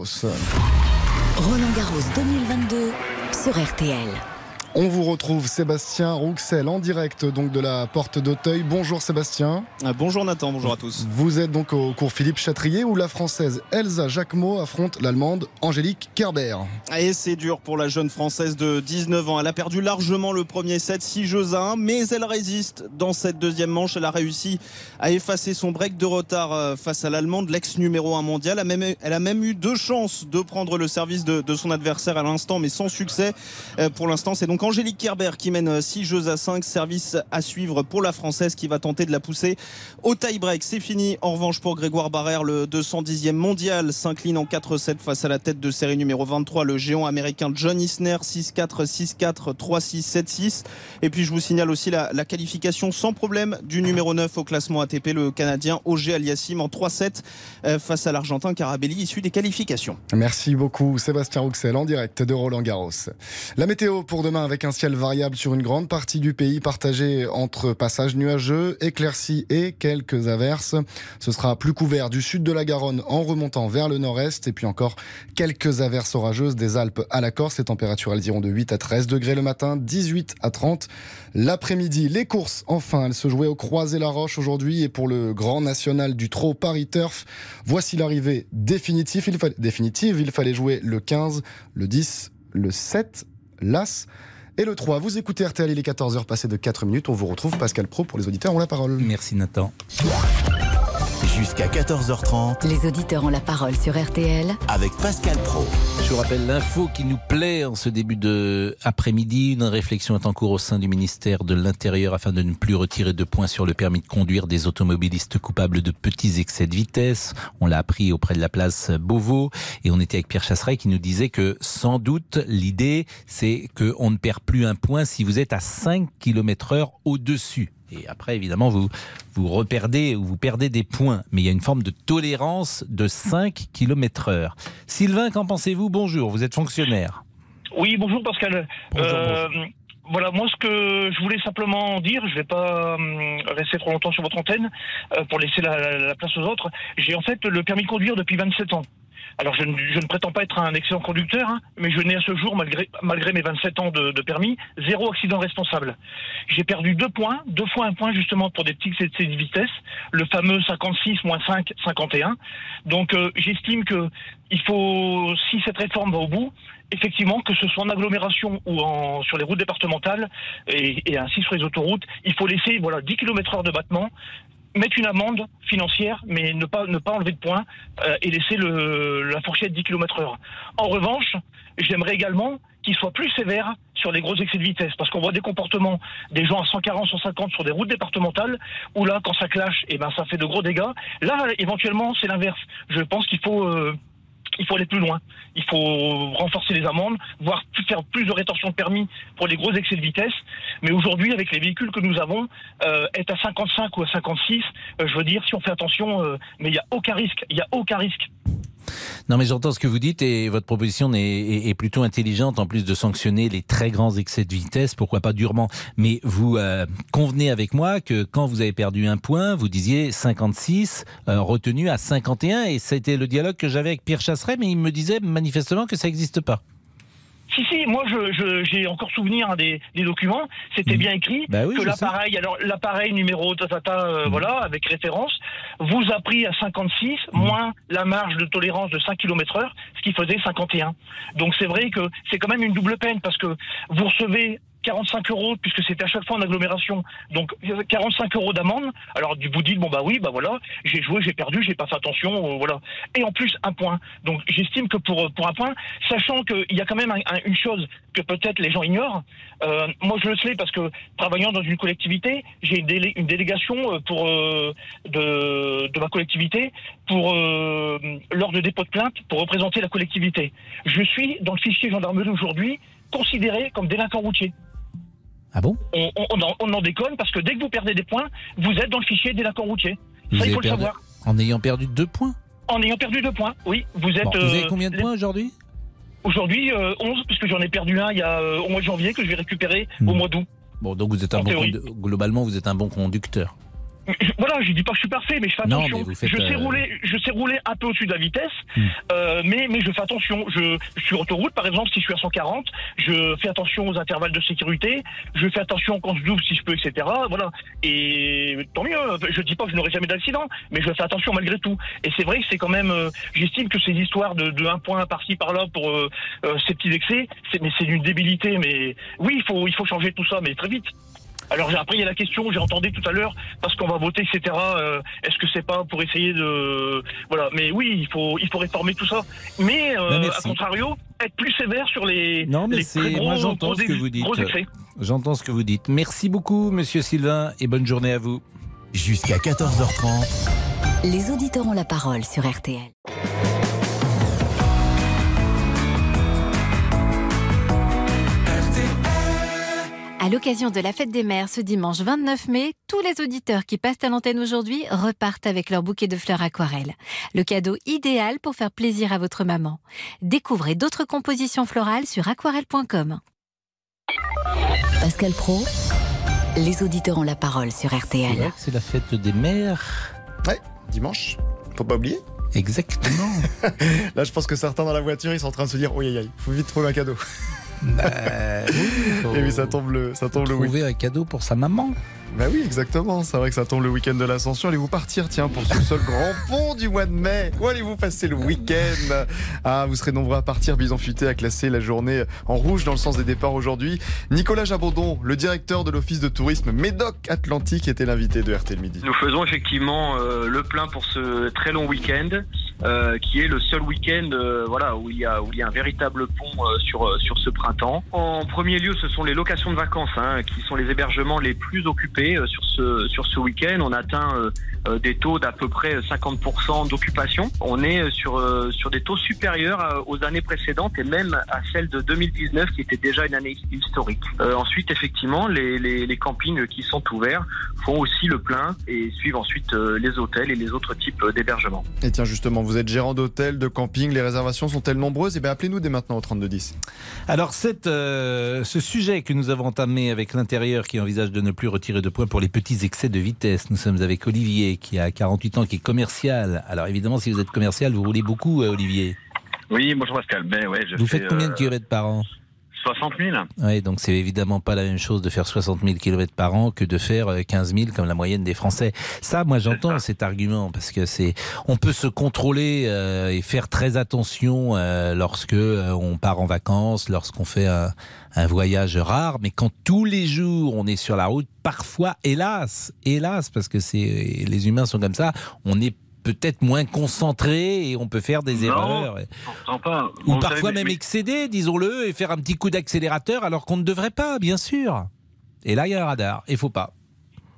Roland Garros 2022 sur RTL. On vous retrouve Sébastien Rouxel en direct donc de la porte d'Auteuil. Bonjour Sébastien. Ah, bonjour Nathan, bonjour à tous. Vous êtes donc au cours Philippe Chatrier où la française Elsa Jacquemot affronte l'allemande Angélique Kerber. Et c'est dur pour la jeune française de 19 ans. Elle a perdu largement le premier set 6 jeux à 1, mais elle résiste dans cette deuxième manche. Elle a réussi à effacer son break de retard euh, face à l'allemande, l'ex numéro 1 mondial. Elle a même eu deux chances de prendre le service de, de son adversaire à l'instant, mais sans succès. Euh, pour l'instant, c'est donc Angélique Kerber qui mène 6 jeux à 5. Service à suivre pour la Française qui va tenter de la pousser au tie-break. C'est fini en revanche pour Grégoire Barrère, le 210e mondial, s'incline en 4-7 face à la tête de série numéro 23, le géant américain John Isner, 6-4, 6-4, 3-6, 7-6. Et puis je vous signale aussi la, qualification sans problème du numéro 9 au classement ATP, le Canadien Auger Aliassim en 3-7 euh, face à l'Argentin Carabelli, issu des qualifications. Merci beaucoup Sébastien Rouxel en direct de Roland Garros. La météo pour demain avec un ciel variable sur une grande partie du pays, partagé entre passages nuageux, éclaircies et quelques averses. Ce sera plus couvert du sud de la Garonne en remontant vers le nord-est, et puis encore quelques averses orageuses des Alpes à la Corse. Les températures, elles iront de 8 à 13 degrés le matin, 18 à 30 l'après-midi. Les courses, enfin, elles se jouaient au Croisé-la-Roche aujourd'hui, et pour le Grand National du Trot Paris Turf, voici l'arrivée définitive. Il, fallait, définitive. Il fallait jouer le 15, le 10, le 7, l'As et le 3. Vous écoutez RTL, il est 14h passé de 4 minutes. On vous retrouve, Pascal Pro, pour les auditeurs ont la parole. Merci Nathan. Jusqu'à 14h30. Les auditeurs ont la parole sur RTL. Avec Pascal Pro. Je vous rappelle l'info qui nous plaît en ce début d'après-midi. Une réflexion est en cours au sein du ministère de l'Intérieur afin de ne plus retirer de points sur le permis de conduire des automobilistes coupables de petits excès de vitesse. On l'a appris auprès de la place Beauvau. Et on était avec Pierre Chasseret qui nous disait que sans doute l'idée c'est qu'on ne perd plus un point si vous êtes à 5 km heure au-dessus et après, évidemment, vous, vous reperdez ou vous perdez des points. Mais il y a une forme de tolérance de 5 km heure. Sylvain, qu'en pensez-vous Bonjour, vous êtes fonctionnaire. Oui, bonjour Pascal. Euh, voilà, moi ce que je voulais simplement dire, je ne vais pas hum, rester trop longtemps sur votre antenne euh, pour laisser la place aux autres. J'ai en fait le permis de conduire depuis 27 ans. Alors je ne, prétends pas être un excellent conducteur, hein, mais je n'ai à ce jour, malgré, malgré mes 27 ans de, permis, zéro accident responsable. J'ai perdu deux points, deux fois un point justement pour des petits excès de vitesse, le fameux 56 moins 5, 51. Donc euh, j'estime que il faut, si cette réforme va au bout, effectivement, que ce soit en agglomération ou en, sur les routes départementales et, et, ainsi sur les autoroutes, il faut laisser voilà 10 km heure de battement mettre une amende financière, mais ne pas, ne pas enlever de points euh, et laisser le, la fourchette 10 km heure. En revanche, j'aimerais également qu'il soit plus sévère sur les gros excès de vitesse, parce qu'on voit des comportements des gens à 140, 150 sur des routes départementales, où là, quand ça clash, eh ben, ça fait de gros dégâts. Là, éventuellement, c'est l'inverse. Je pense qu'il faut... Euh, il faut aller plus loin. Il faut renforcer les amendes, voire faire plus de rétention de permis pour les gros excès de vitesse. Mais aujourd'hui, avec les véhicules que nous avons, euh, être à 55 ou à 56, euh, je veux dire, si on fait attention, euh, mais il n'y a aucun risque. Il n'y a aucun risque. Non, mais j'entends ce que vous dites et votre proposition est, plutôt intelligente en plus de sanctionner les très grands excès de vitesse, pourquoi pas durement. Mais vous euh, convenez avec moi que quand vous avez perdu un point, vous disiez 56 euh, retenu à 51 et c'était le dialogue que j'avais avec Pierre Chasseret, mais il me disait manifestement que ça n'existe pas. Si, si, moi j'ai encore souvenir hein, des, documents, c'était mmh. bien écrit bah que l'appareil, alors l'appareil numéro tatata, euh, mmh. voilà, avec référence, vous a pris à 56, mmh. moins la marge de tolérance de 5 km heure, ce qui faisait 51. Donc c'est vrai que c'est quand même une double peine parce que vous recevez 45 euros puisque c'était à chaque fois en agglomération. Donc 45 euros d'amende. Alors du vous dites bon bah oui bah voilà j'ai joué j'ai perdu j'ai pas fait attention euh, voilà et en plus un point. Donc j'estime que pour pour un point, sachant qu'il y a quand même un- un- une chose que peut-être les gens ignorent. euh, moi je le sais parce que travaillant dans une collectivité, j'ai une, délé- une délégation euh, pour de de ma collectivité pour lors de dépôt de plainte pour représenter la collectivité. Je suis dans le fichier gendarmerie aujourd'hui considéré comme délinquant routier. Ah bon? On, on, on en, on en déconne parce que dès que vous perdez des points, vous êtes dans le fichier délinquant routier. Vous Ça, il faut le perdu- savoir. En ayant perdu deux points? En ayant perdu deux points, oui. Vous êtes. Bon, vous avez euh, combien de les- points aujourd'hui? Aujourd'hui, euh, 11, puisque j'en ai perdu un il y a, euh, au mois de janvier que je vais récupérer au mois d'août. Bon, donc vous êtes un bon globalement vous êtes un bon conducteur. Voilà, je dis pas que je suis parfait, mais je fais attention. je sais euh, Hmm. rouler, je sais rouler un peu au-dessus de la vitesse, euh, mais mais je fais attention. Je, je suis autoroute, par exemple, si je suis à 140, je fais attention aux intervalles de sécurité. Je fais attention quand je double si je peux, etc. Voilà. Et tant mieux. Je dis pas que je n'aurai jamais d'accident, mais je fais attention malgré tout. Et c'est vrai que c'est quand même. euh, J'estime que ces histoires de, de un point par-ci par-là pour euh, euh, ces petits excès, c'est mais c'est d'une débilité. Mais oui, il faut il faut changer tout ça, mais très vite. Alors j'ai- après il y a la question, j'ai entendu tout à l'heure parce qu'on va voter etc. euh, Est-ce que c'est pas pour essayer de voilà Mais oui, il faut il faut réformer tout ça. Mais euh, Ben, à contrario, être plus sévère sur les Non, mais les gros, moi j'entends gros ce que vous dites. J'entends ce que vous dites. Merci beaucoup, Monsieur Sylvain, et bonne journée à vous. Jusqu'à 14h30. Les auditeurs ont la parole sur RTL. À l'occasion de la fête des mères ce dimanche 29 mai, tous les auditeurs qui passent à l'antenne aujourd'hui repartent avec leur bouquet de fleurs aquarelles. Le cadeau idéal pour faire plaisir à votre maman. Découvrez d'autres compositions florales sur aquarelle.com. Pascal Pro, les auditeurs ont la parole sur RTL. c'est la fête des mères. Ouais, dimanche. Faut pas oublier. Exactement. Là, je pense que certains dans la voiture, ils sont en train de se dire, oh aïe aïe, faut vite trouver un cadeau. faut Et oui, ça tombe le, ça tombe le week- Trouver un cadeau pour sa maman. Bah oui, exactement. C'est vrai que ça tombe le week-end de l'Ascension. Allez-vous partir, tiens, pour ce seul grand pont du mois de mai? Où allez-vous passer le week-end? Ah, vous serez nombreux à partir. Bison Futé a classé la journée en rouge dans le sens des départs aujourd'hui. Nicolas Jabondon, le directeur de l'Office de tourisme Médoc Atlantique, était l'invité de RTL Midi. Nous faisons effectivement euh, le plein pour ce très long week-end, euh, qui est le seul week-end euh, voilà, où, il y a, où il y a un véritable pont euh, sur, euh, sur ce printemps. En premier lieu, ce sont les locations de vacances, hein, qui sont les hébergements les plus occupés euh, sur ce, sur ce week-end. On atteint euh, euh, des taux d'à peu près 50% d'occupation. On est sur, sur des taux supérieurs aux années précédentes et même à celle de 2019, qui était déjà une année historique. Euh, ensuite, effectivement, les, les, les campings qui sont ouverts font aussi le plein et suivent ensuite les hôtels et les autres types d'hébergements. Et tiens, justement, vous êtes gérant d'hôtel, de camping, les réservations sont-elles nombreuses? Eh bien, appelez-nous dès maintenant au 3210. Alors, cette, euh, ce sujet que nous avons entamé avec l'intérieur qui envisage de ne plus retirer de points pour les petits excès de vitesse, nous sommes avec Olivier qui a 48 ans, qui est commercial. Alors, évidemment, si vous êtes commercial, vous roulez beaucoup, euh, Olivier. Oui, bonjour Pascal. Ben ouais, je Vous fais faites combien de euh, kilomètres par an? 60 000. Oui, donc c'est évidemment pas la même chose de faire 60 000 km par an que de faire euh, 15 000 comme la moyenne des Français. Ça, moi, j'entends cet argument parce que c'est, on peut se contrôler euh, et faire très attention euh, lorsque euh, on part en vacances, lorsqu'on fait un, un voyage rare, mais quand tous les jours on est sur la route, parfois, hélas, hélas, parce que c'est les humains sont comme ça, on est peut-être moins concentré et on peut faire des Non, erreurs. Pas. Ou Bon, parfois savez, même mais- excéder, disons-le, et faire un petit coup d'accélérateur alors qu'on ne devrait pas, bien sûr. Et là, il y a un radar. Il faut pas.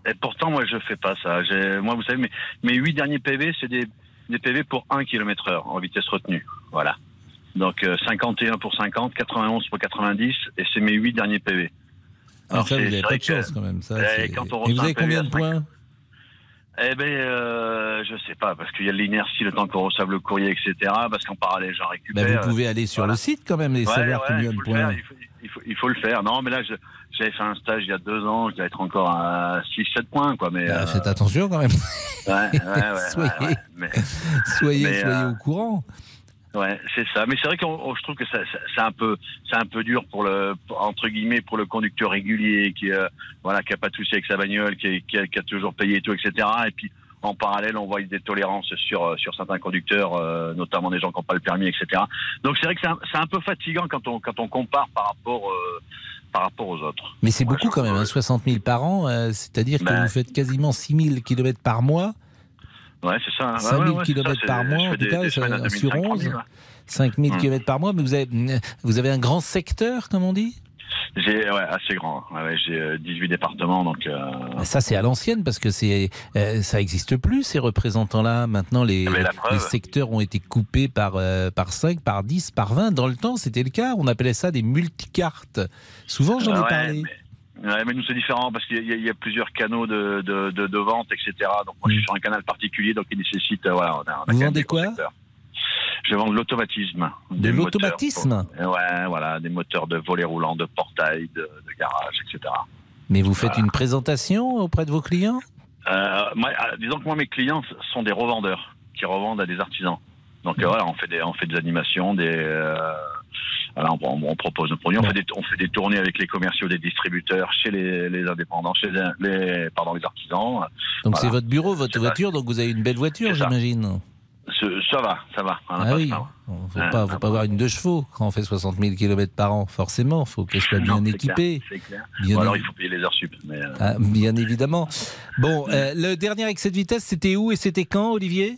Et pourtant, moi, je fais pas ça. Moi, vous savez, mes, mes 8 derniers PV, c'est des, des PV pour 1 km heure en vitesse retenue. Voilà. Donc, euh, 51 pour 50, 91 pour 90, et c'est mes 8 derniers PV. Ah, ça, c'est- vous avez pas de chance que- quand même. Ça, Eh, c'est- quand on Et vous avez combien de 5, points? Eh ben, euh, je sais pas, parce qu'il y a l'inertie, le temps qu'on reçoive le courrier, etc. Parce qu'en parallèle, j'en récupère. Vous pouvez aller sur le site quand même et Ouais, savoir ouais, combien de points. il, faut, il, faut, il faut le faire. Non, mais là, je- j'avais fait un stage il y a deux ans, je dois être encore à 6-7 points, quoi. Mais, euh, Faites attention quand même. ouais, ouais, ouais, soyez ouais, ouais, mais- soyez, mais, soyez euh, au courant. Ouais, c'est ça. Mais c'est vrai que je trouve que c'est un peu, c'est un peu dur pour le, entre guillemets, pour le conducteur régulier qui, euh, voilà, qui a pas de souci avec sa bagnole, qui, qui a, qui a toujours payé et tout, etc. Et puis en parallèle, on voit des tolérances sur, euh, sur certains conducteurs, euh, notamment des gens qui n'ont pas le permis, etc. Donc c'est vrai que c'est un, c'est un peu fatigant quand on, quand on compare par rapport, euh, par rapport aux autres. Mais c'est beaucoup quand même, hein, 60 000 par an, euh, c'est-à-dire que Ben- vous faites quasiment 6 000 km par mois, Ouais, c'est ça. hein. 5 000 Ouais, ouais, km ça, par mois, en tout cas, des semaines à ça- 2500, sur 11, 3000, ouais. 5 000 Mm. km par mois, mais vous avez, vous avez un grand secteur, comme on dit? J'ai ouais, assez grand. Ouais, j'ai euh, 18 départements, donc. euh, Ça, c'est à l'ancienne parce que c'est, euh, ça n'existe plus, ces représentants-là. Maintenant, les, les secteurs ont été coupés par, euh, par 5, par 10, par 20. Dans le temps, c'était le cas. On appelait ça des multicartes. Souvent, j'en ai Ouais, parlé. Mais, ouais, mais nous, c'est différent parce qu'il y, a- il y a plusieurs canaux de, de, de, de vente, etc. Donc, moi, je suis sur un canal particulier, donc il nécessite. euh, voilà, on a- on a Mm. Vous quand même vendez quoi. Je vends de l'automatisme. De l'automatisme Ouais, voilà, des moteurs de volets roulants, de portail, de, de garage, etc. Mais vous faites une présentation auprès de vos clients? Euh, moi, euh, disons que moi, mes clients sont des revendeurs qui revendent à des artisans. Donc Mm. euh, voilà, on fait des, on fait des animations, des, euh, voilà, on, propose nos produits, on fait, des, on fait des tournées avec les commerciaux, des distributeurs, chez les, les indépendants, chez les, les- pardon, les artisans. Donc Voilà. c'est votre bureau, votre voiture, donc vous avez une belle voiture, j'imagine. Ça va, ça va. Ah pas oui, de frein. il faut Ouais, pas, faut pas avoir une deux chevaux quand on fait 60 000 km par an, forcément. Il faut qu'elle soit bien Non, équipée. clair, c'est clair. Bien Ou alors il faut payer les heures sup. Mais, euh, Ah, bien évidemment. Bon, euh, le dernier excès de vitesse, c'était où et c'était quand, Olivier?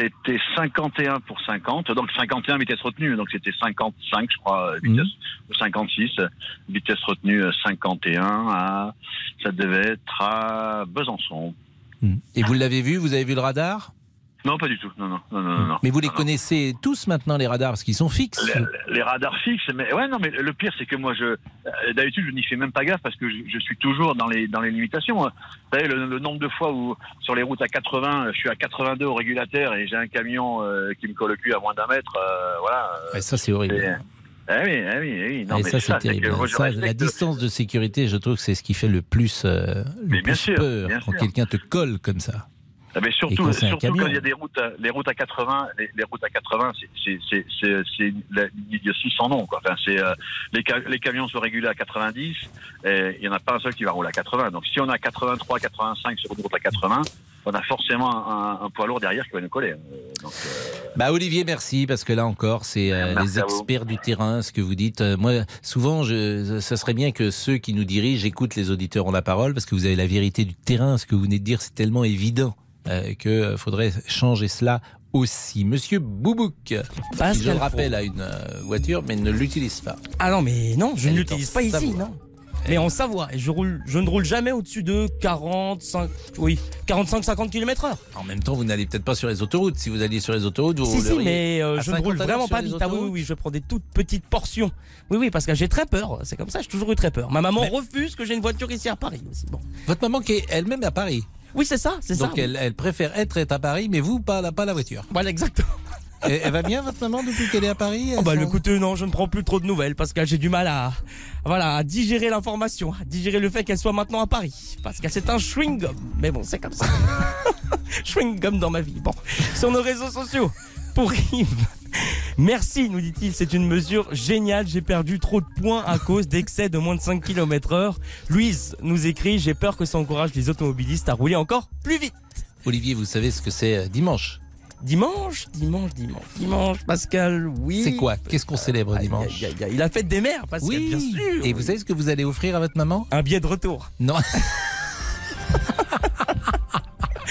C'était 51 pour 50, donc 51 vitesse retenue, donc c'était 55 je crois, euh, Mhm. vitesse, ou 56, euh, vitesse retenue euh, 51 à, ça devait être à Besançon. Et vous l'avez vu? Vous avez vu le radar? Non, pas du tout, non, non, non, non. Mais vous les Non, connaissez tous maintenant, les radars, parce qu'ils sont fixes. Les, les radars fixes, mais ouais, non, mais le pire, c'est que moi, je, euh, d'habitude, je n'y fais même pas gaffe parce que je, je suis toujours dans les, dans les limitations. hein. Vous savez, le, le nombre de fois où, sur les routes à 80, je suis à 82 au régulateur et j'ai un camion euh, qui me colle le cul à moins d'un mètre, euh, voilà. Ouais, ça, c'est horrible. c'est- Ah oui, ah oui, ah oui. Non, Et mais ça, c'est terrible. Ça, la distance de sécurité, je trouve que c'est ce qui fait le plus, euh, le plus sûr, peur quand quelqu'un te colle comme ça. Ah, mais surtout, quand surtout quand il y a des routes, à, les routes à 80, les, les routes à 80, c'est- c'est c'est c'est c'est une idiotie sans nom quoi. Enfin, c'est euh, les, les camions sont régulés à 90, et il y en a pas un seul qui va rouler à 80. Donc si on a 83, 85 sur une route à 80, on a forcément un, un poids lourd derrière qui va nous coller. Euh, Donc, euh, Bah Olivier, merci parce que là encore, c'est euh, les experts du terrain, ce que vous dites. Moi, souvent, je, ça serait bien que ceux qui nous dirigent écoutent les auditeurs ont la parole parce que vous avez la vérité du terrain. Ce que vous venez de dire, c'est tellement évident euh, que euh, faudrait changer cela aussi. Monsieur Boubouk, je le rappelle, a une euh, voiture mais ne l'utilise pas. Ah non, mais non, je Elle ne l'utilise pas ici, non. Mais en Savoie, et je, roule, je ne roule jamais au-dessus de 45, oui, 45-50 km heure. En même temps, vous n'allez peut-être pas sur les autoroutes. Si vous alliez sur les autoroutes, vous Si, si, mais euh, à je ne 50 roule à vraiment pas vite. Ah oui, oui, je prends des toutes petites portions. Oui, oui, parce que j'ai très peur. C'est comme ça, j'ai toujours eu très peur. Ma maman refuse que j'ai une voiture ici à Paris aussi. Bon. Votre maman qui est elle-même à Paris. Oui, c'est ça, c'est ça. Donc elle, elle préfère être à Paris, mais vous, pas la, pas la voiture. Voilà, exactement. Et elle va bien, votre maman, depuis qu'elle est à Paris Oh bah écoutez, non, je ne prends plus trop de nouvelles parce que j'ai du mal à, voilà, à digérer l'information, à digérer le fait qu'elle soit maintenant à Paris. Parce que c'est un chewing-gum. Mais bon, c'est comme ça. chewing-gum dans ma vie. Bon, sur nos réseaux sociaux, pour Yves. Merci, nous dit-il, c'est une mesure géniale. J'ai perdu trop de points à cause d'excès de moins de 5 km heure. Louise nous écrit, j'ai peur que ça encourage les automobilistes à rouler encore plus vite. Olivier, vous savez ce que c'est euh, dimanche? Dimanche, dimanche, dimanche, dimanche, Pascal, oui. C'est quoi? Qu'est-ce qu'on célèbre dimanche? Il a fête des mères, Pascal, Oui, bien sûr. Et vous savez ce que vous allez offrir à votre maman? Un billet de retour. Non.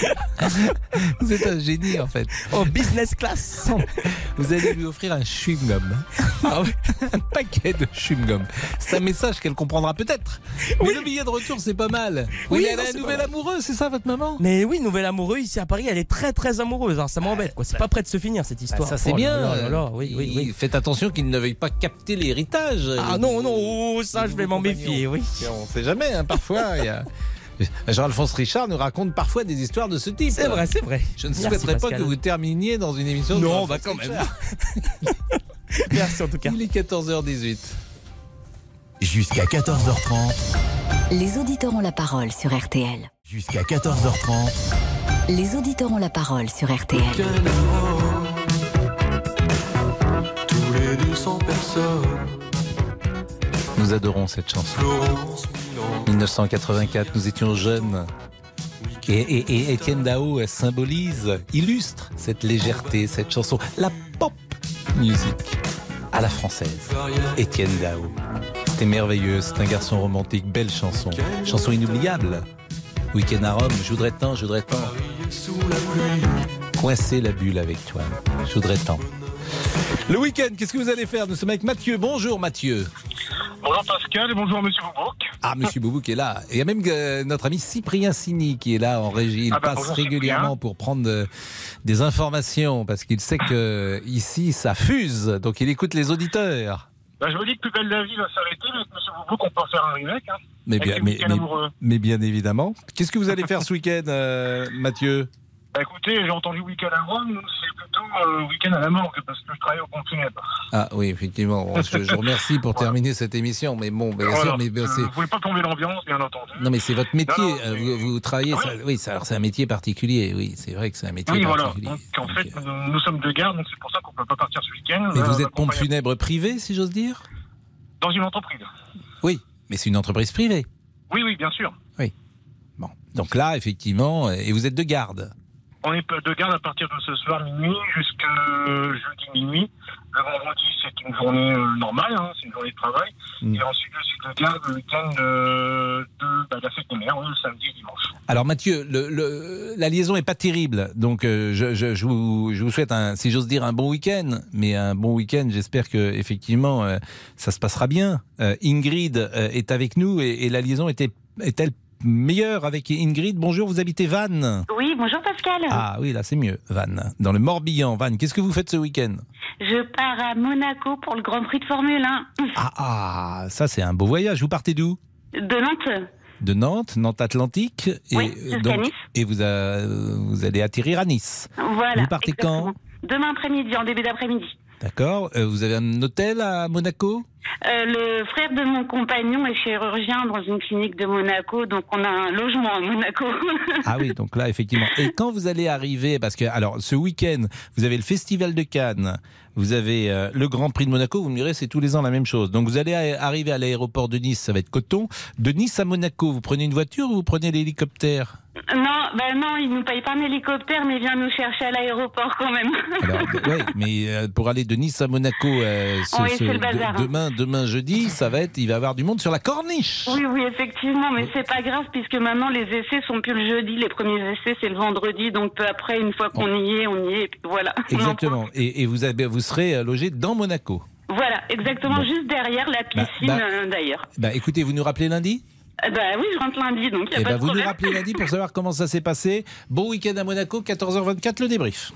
vous êtes un génie en fait. Oh, business class. Vous allez lui offrir un chewing-gum. Ah un paquet de chewing-gum. C'est un message qu'elle comprendra peut-être. Mais le billet de retour, c'est pas mal. Oui, Oui, elle a un nouvel amoureux, c'est ça votre maman? Mais oui, nouvel amoureux ici à Paris, elle est très très amoureuse. Alors ça m'embête quoi. C'est pas prêt de se finir cette histoire. ça c'est Oh bien. là là là, Oui, oui, oui. Faites attention qu'il ne veuille pas capter l'héritage. Ah non, non, oh, ça je vais m'en méfier, oui. On sait jamais, hein, parfois. il y a- Jean-Alphonse Richard nous raconte parfois des histoires de ce type. C'est vrai, c'est vrai. Je ne Merci, souhaiterais pas Pascal. que vous terminiez dans une émission de Non, bah quand même. Merci en tout cas. Il est 14h18. Jusqu'à 14h30. Les auditeurs ont la parole sur RTL. Jusqu'à 14h30. Les auditeurs ont la parole sur RTL. Tous les 200 personnes. Nous adorons cette chanson. 1984, nous étions jeunes. Et, Étienne Dao symbolise, illustre cette légèreté, cette chanson, la pop musique à la française. Étienne Dao. C'était merveilleux, c'est un garçon romantique, belle chanson. Chanson inoubliable. Week-end à Rome, je voudrais tant, je voudrais tant. Coincer la bulle avec toi, je voudrais tant. Le week-end, qu'est-ce que vous allez faire Nous sommes avec Mathieu? Bonjour Mathieu. Bonjour Pascal et bonjour Monsieur Boubouk. Ah, Monsieur Boubou qui est là. Et il y a même euh, notre ami Cyprien Sini qui est là en régie. Il Ah bah, passe bonjour, régulièrement Cyprien. pour prendre euh, des informations parce qu'il sait que ici ça fuse. Donc il écoute les auditeurs. Bah, je me dis que Plus belle la vie va s'arrêter, mais avec Monsieur Boubouk, on peut en faire un remake. Hein, Mais bien, les mais, week-ends mais- amoureux. mais bien évidemment. Qu'est-ce que vous allez faire ce week-end, euh, Mathieu? Bah, écoutez, j'ai entendu week-end à Rome, c'est plutôt euh, week-end à la morgue parce que je travaille au pompe funèbre. Ah oui, effectivement. Bon, Je, je vous remercie pour terminer cette émission. Mais bon, bien Voilà. sûr, mais Euh, vous voulez pas tomber l'ambiance, bien entendu. Non, mais c'est votre métier. Non, non, euh, vous, vous travaillez. ça- oui, ça- alors c'est un métier particulier. Oui, c'est vrai que c'est un métier Oui, voilà. particulier. Donc, en fait, nous, nous sommes de garde, donc c'est pour ça qu'on peut pas partir ce week-end. Mais Euh, vous ma êtes pompe funèbre privée, si j'ose dire Dans une entreprise. Oui, mais c'est une entreprise privée. Oui, oui, bien sûr. Donc là, effectivement, euh, et vous êtes de garde. On est de garde à partir de ce soir minuit jusqu'à jeudi minuit. Le vendredi, c'est une journée euh, normale, hein, c'est une journée de travail. Mm. Et ensuite, je suis de garde le week-end euh, de bah, la fête des mères, oui, le samedi et dimanche. Alors Mathieu, le, le- la liaison est pas terrible, donc euh, je, je- je vous, je vous souhaite, un, si j'ose dire, un bon week-end. Mais un bon week-end, j'espère que effectivement euh, ça se passera bien. Euh, Ingrid est avec nous et, et la liaison était est-elle meilleure avec Ingrid Bonjour, vous habitez Vannes Oui, bonjour Pascal. Ah oui, là c'est mieux, Vannes, dans le Morbihan. Vannes, qu'est-ce que vous faites ce week-end? Je pars à Monaco pour le Grand Prix de Formule 1 Ah ah, ça c'est un beau voyage. Vous partez d'où? De Nantes. de Nantes, Nantes Atlantique, et Oui, jusqu'à Nice. et vous, a- vous allez atterrir à Nice. Voilà. Vous partez quand? Demain après-midi, en début d'après-midi. D'accord. Euh, vous avez un hôtel à Monaco? Euh, le frère de mon compagnon est chirurgien dans une clinique de Monaco, donc on a un logement à Monaco. Ah oui, donc là, effectivement. Et quand vous allez arriver, parce que, alors, ce week-end, vous avez le Festival de Cannes, vous avez euh, le Grand Prix de Monaco, vous me direz, c'est tous les ans la même chose. Donc, vous allez arriver à l'aéroport de Nice, ça va être coton. De Nice à Monaco, vous prenez une voiture ou vous prenez l'hélicoptère? Non, ben non, il nous paye pas un hélicoptère, mais il vient nous chercher à l'aéroport quand même. Alors, oui, mais euh, pour aller de Nice à Monaco, euh, ce- Oui, ce- c'est le bazar, de- hein. Demain, demain jeudi, ça va être, il va y avoir du monde sur la corniche. Oui, oui, effectivement, mais c'est pas grave puisque maintenant les essais sont plus le jeudi, les premiers essais c'est le vendredi, donc peu après, une fois qu'on y est, on y est, et puis voilà. Exactement. Et, et vous, avez, vous serez euh, logé dans Monaco. Voilà, exactement, Bon. juste derrière la piscine bah- euh, d'ailleurs. Bah, écoutez, vous nous rappelez lundi? Euh, Bah oui, je rentre lundi, donc il Eh a pas ben, de vous nous rappelez lundi pour savoir comment ça s'est passé. Bon week-end à Monaco, 14h24, le débrief.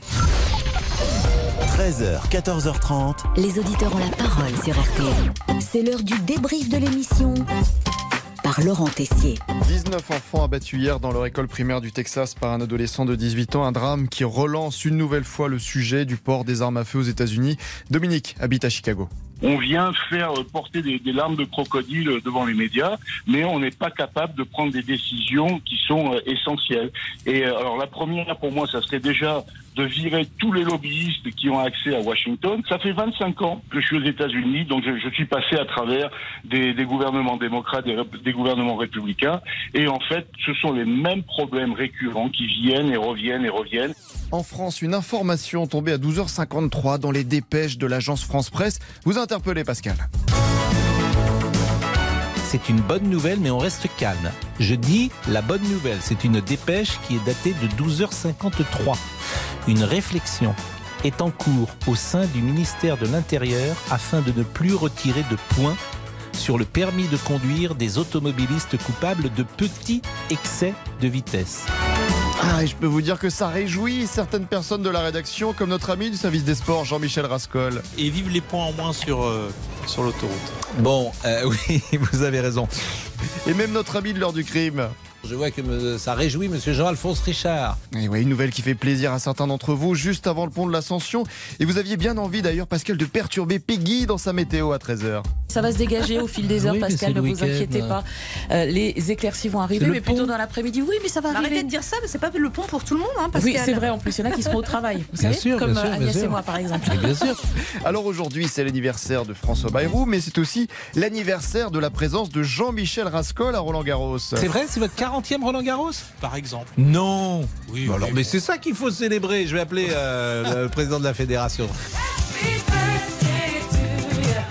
13h, 14h30. Les auditeurs ont la parole sur RTL. C'est l'heure du débrief de l'émission par Laurent Tessier. 19 enfants abattus hier dans leur école primaire du Texas par un adolescent de 18 ans. Un drame qui relance une nouvelle fois le sujet du port des armes à feu aux États-Unis. Dominique habite à Chicago. On vient faire porter des, des larmes de crocodile devant les médias, mais on n'est pas capable de prendre des décisions qui sont euh, essentielles. Et euh, alors la première, pour moi, ça serait déjà de virer tous les lobbyistes qui ont accès à Washington. Ça fait 25 ans que je suis aux États-Unis, donc je, je suis passé à travers des, des gouvernements démocrates, des, des gouvernements républicains, et en fait, ce sont les mêmes problèmes récurrents qui viennent et reviennent et reviennent. En France, une information tombée à 12h53 dans les dépêches de l'agence France Presse. Vous interpellez Pascal. C'est une bonne nouvelle, mais on reste calme. Je dis la bonne nouvelle. C'est une dépêche qui est datée de 12h53. Une réflexion est en cours au sein du ministère de l'Intérieur afin de ne plus retirer de points sur le permis de conduire des automobilistes coupables de petits excès de vitesse. Ah, et je peux vous dire que ça réjouit certaines personnes de la rédaction, comme notre ami du service des sports, Jean-Michel Rascol. Et vive les points en moins sur, euh, sur l'autoroute. Bon, euh, oui, vous avez raison. Et même notre ami de l'heure du crime. Je vois que me- ça réjouit Monsieur Jean-Alphonse Richard. Et ouais, une nouvelle qui fait plaisir à certains d'entre vous, juste avant le pont de l'Ascension. Et vous aviez bien envie d'ailleurs, Pascal, de perturber Peggy dans sa météo à 13h. Ça va se dégager au fil des heures, Oui, mais Pascal, ne vous inquiétez pas. Euh, les éclaircies vont arriver, mais plutôt dans l'après-midi. Oui, mais ça va arriver. Arrêtez de dire ça, mais c'est pas le pont pour tout le monde, hein, Pascal. Oui, c'est vrai, en plus, il y en a qui seront au travail. Vous Bien savez, sûr, comme bien sûr, euh, bien Agnès sûr. et moi, par exemple. Alors aujourd'hui, c'est l'anniversaire de François Bayrou, mais c'est aussi l'anniversaire de la présence de Jean-Michel Rascol à Roland Garros. C'est vrai, c'est votre 40e Roland Garros Par exemple. Non Oui, Bah alors, mais bon. c'est ça qu'il faut célébrer. Je vais appeler euh, le président de la fédération.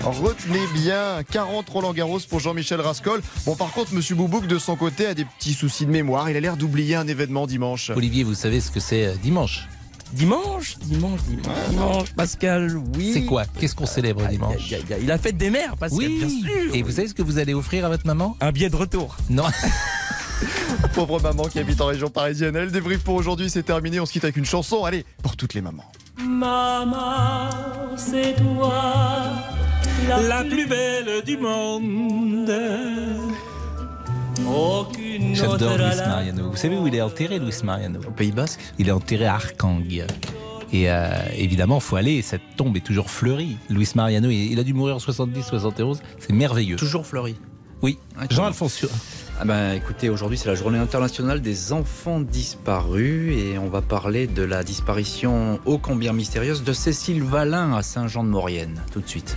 Retenez bien 40 Roland Garros pour Jean-Michel Rascol. Bon, par contre, Monsieur Boubouk, de son côté, a des petits soucis de mémoire. Il a l'air d'oublier un événement dimanche. Olivier, vous savez ce que c'est euh, dimanche? Dimanche, dimanche, dimanche, dimanche, Pascal, oui. C'est quoi? Qu'est-ce qu'on célèbre dimanche? Il y a- il a fête des mères, Pascal, Oui. bien sûr. Et vous savez ce que vous allez offrir à votre maman? Un billet de retour. Non. Pauvre maman qui habite en région parisienne. Elle débrief pour aujourd'hui, c'est terminé. On se quitte avec une chanson. Allez, pour toutes les mamans. Maman, c'est toi La plus belle du monde. Aucune J'adore Luis Mariano. Vous savez où il est enterré, Luis Mariano? Au Pays Basque? Il est enterré à Arkang. Et euh, évidemment, faut aller. Cette tombe est toujours fleurie. Luis Mariano, il a dû mourir en 70, 71. C'est merveilleux. Toujours fleuri. Oui. Jean-Alphonse. Ah ben, écoutez, aujourd'hui c'est la journée internationale des enfants disparus et on va parler de la disparition ô combien mystérieuse de Cécile Valin à Saint-Jean-de-Maurienne. Tout de suite.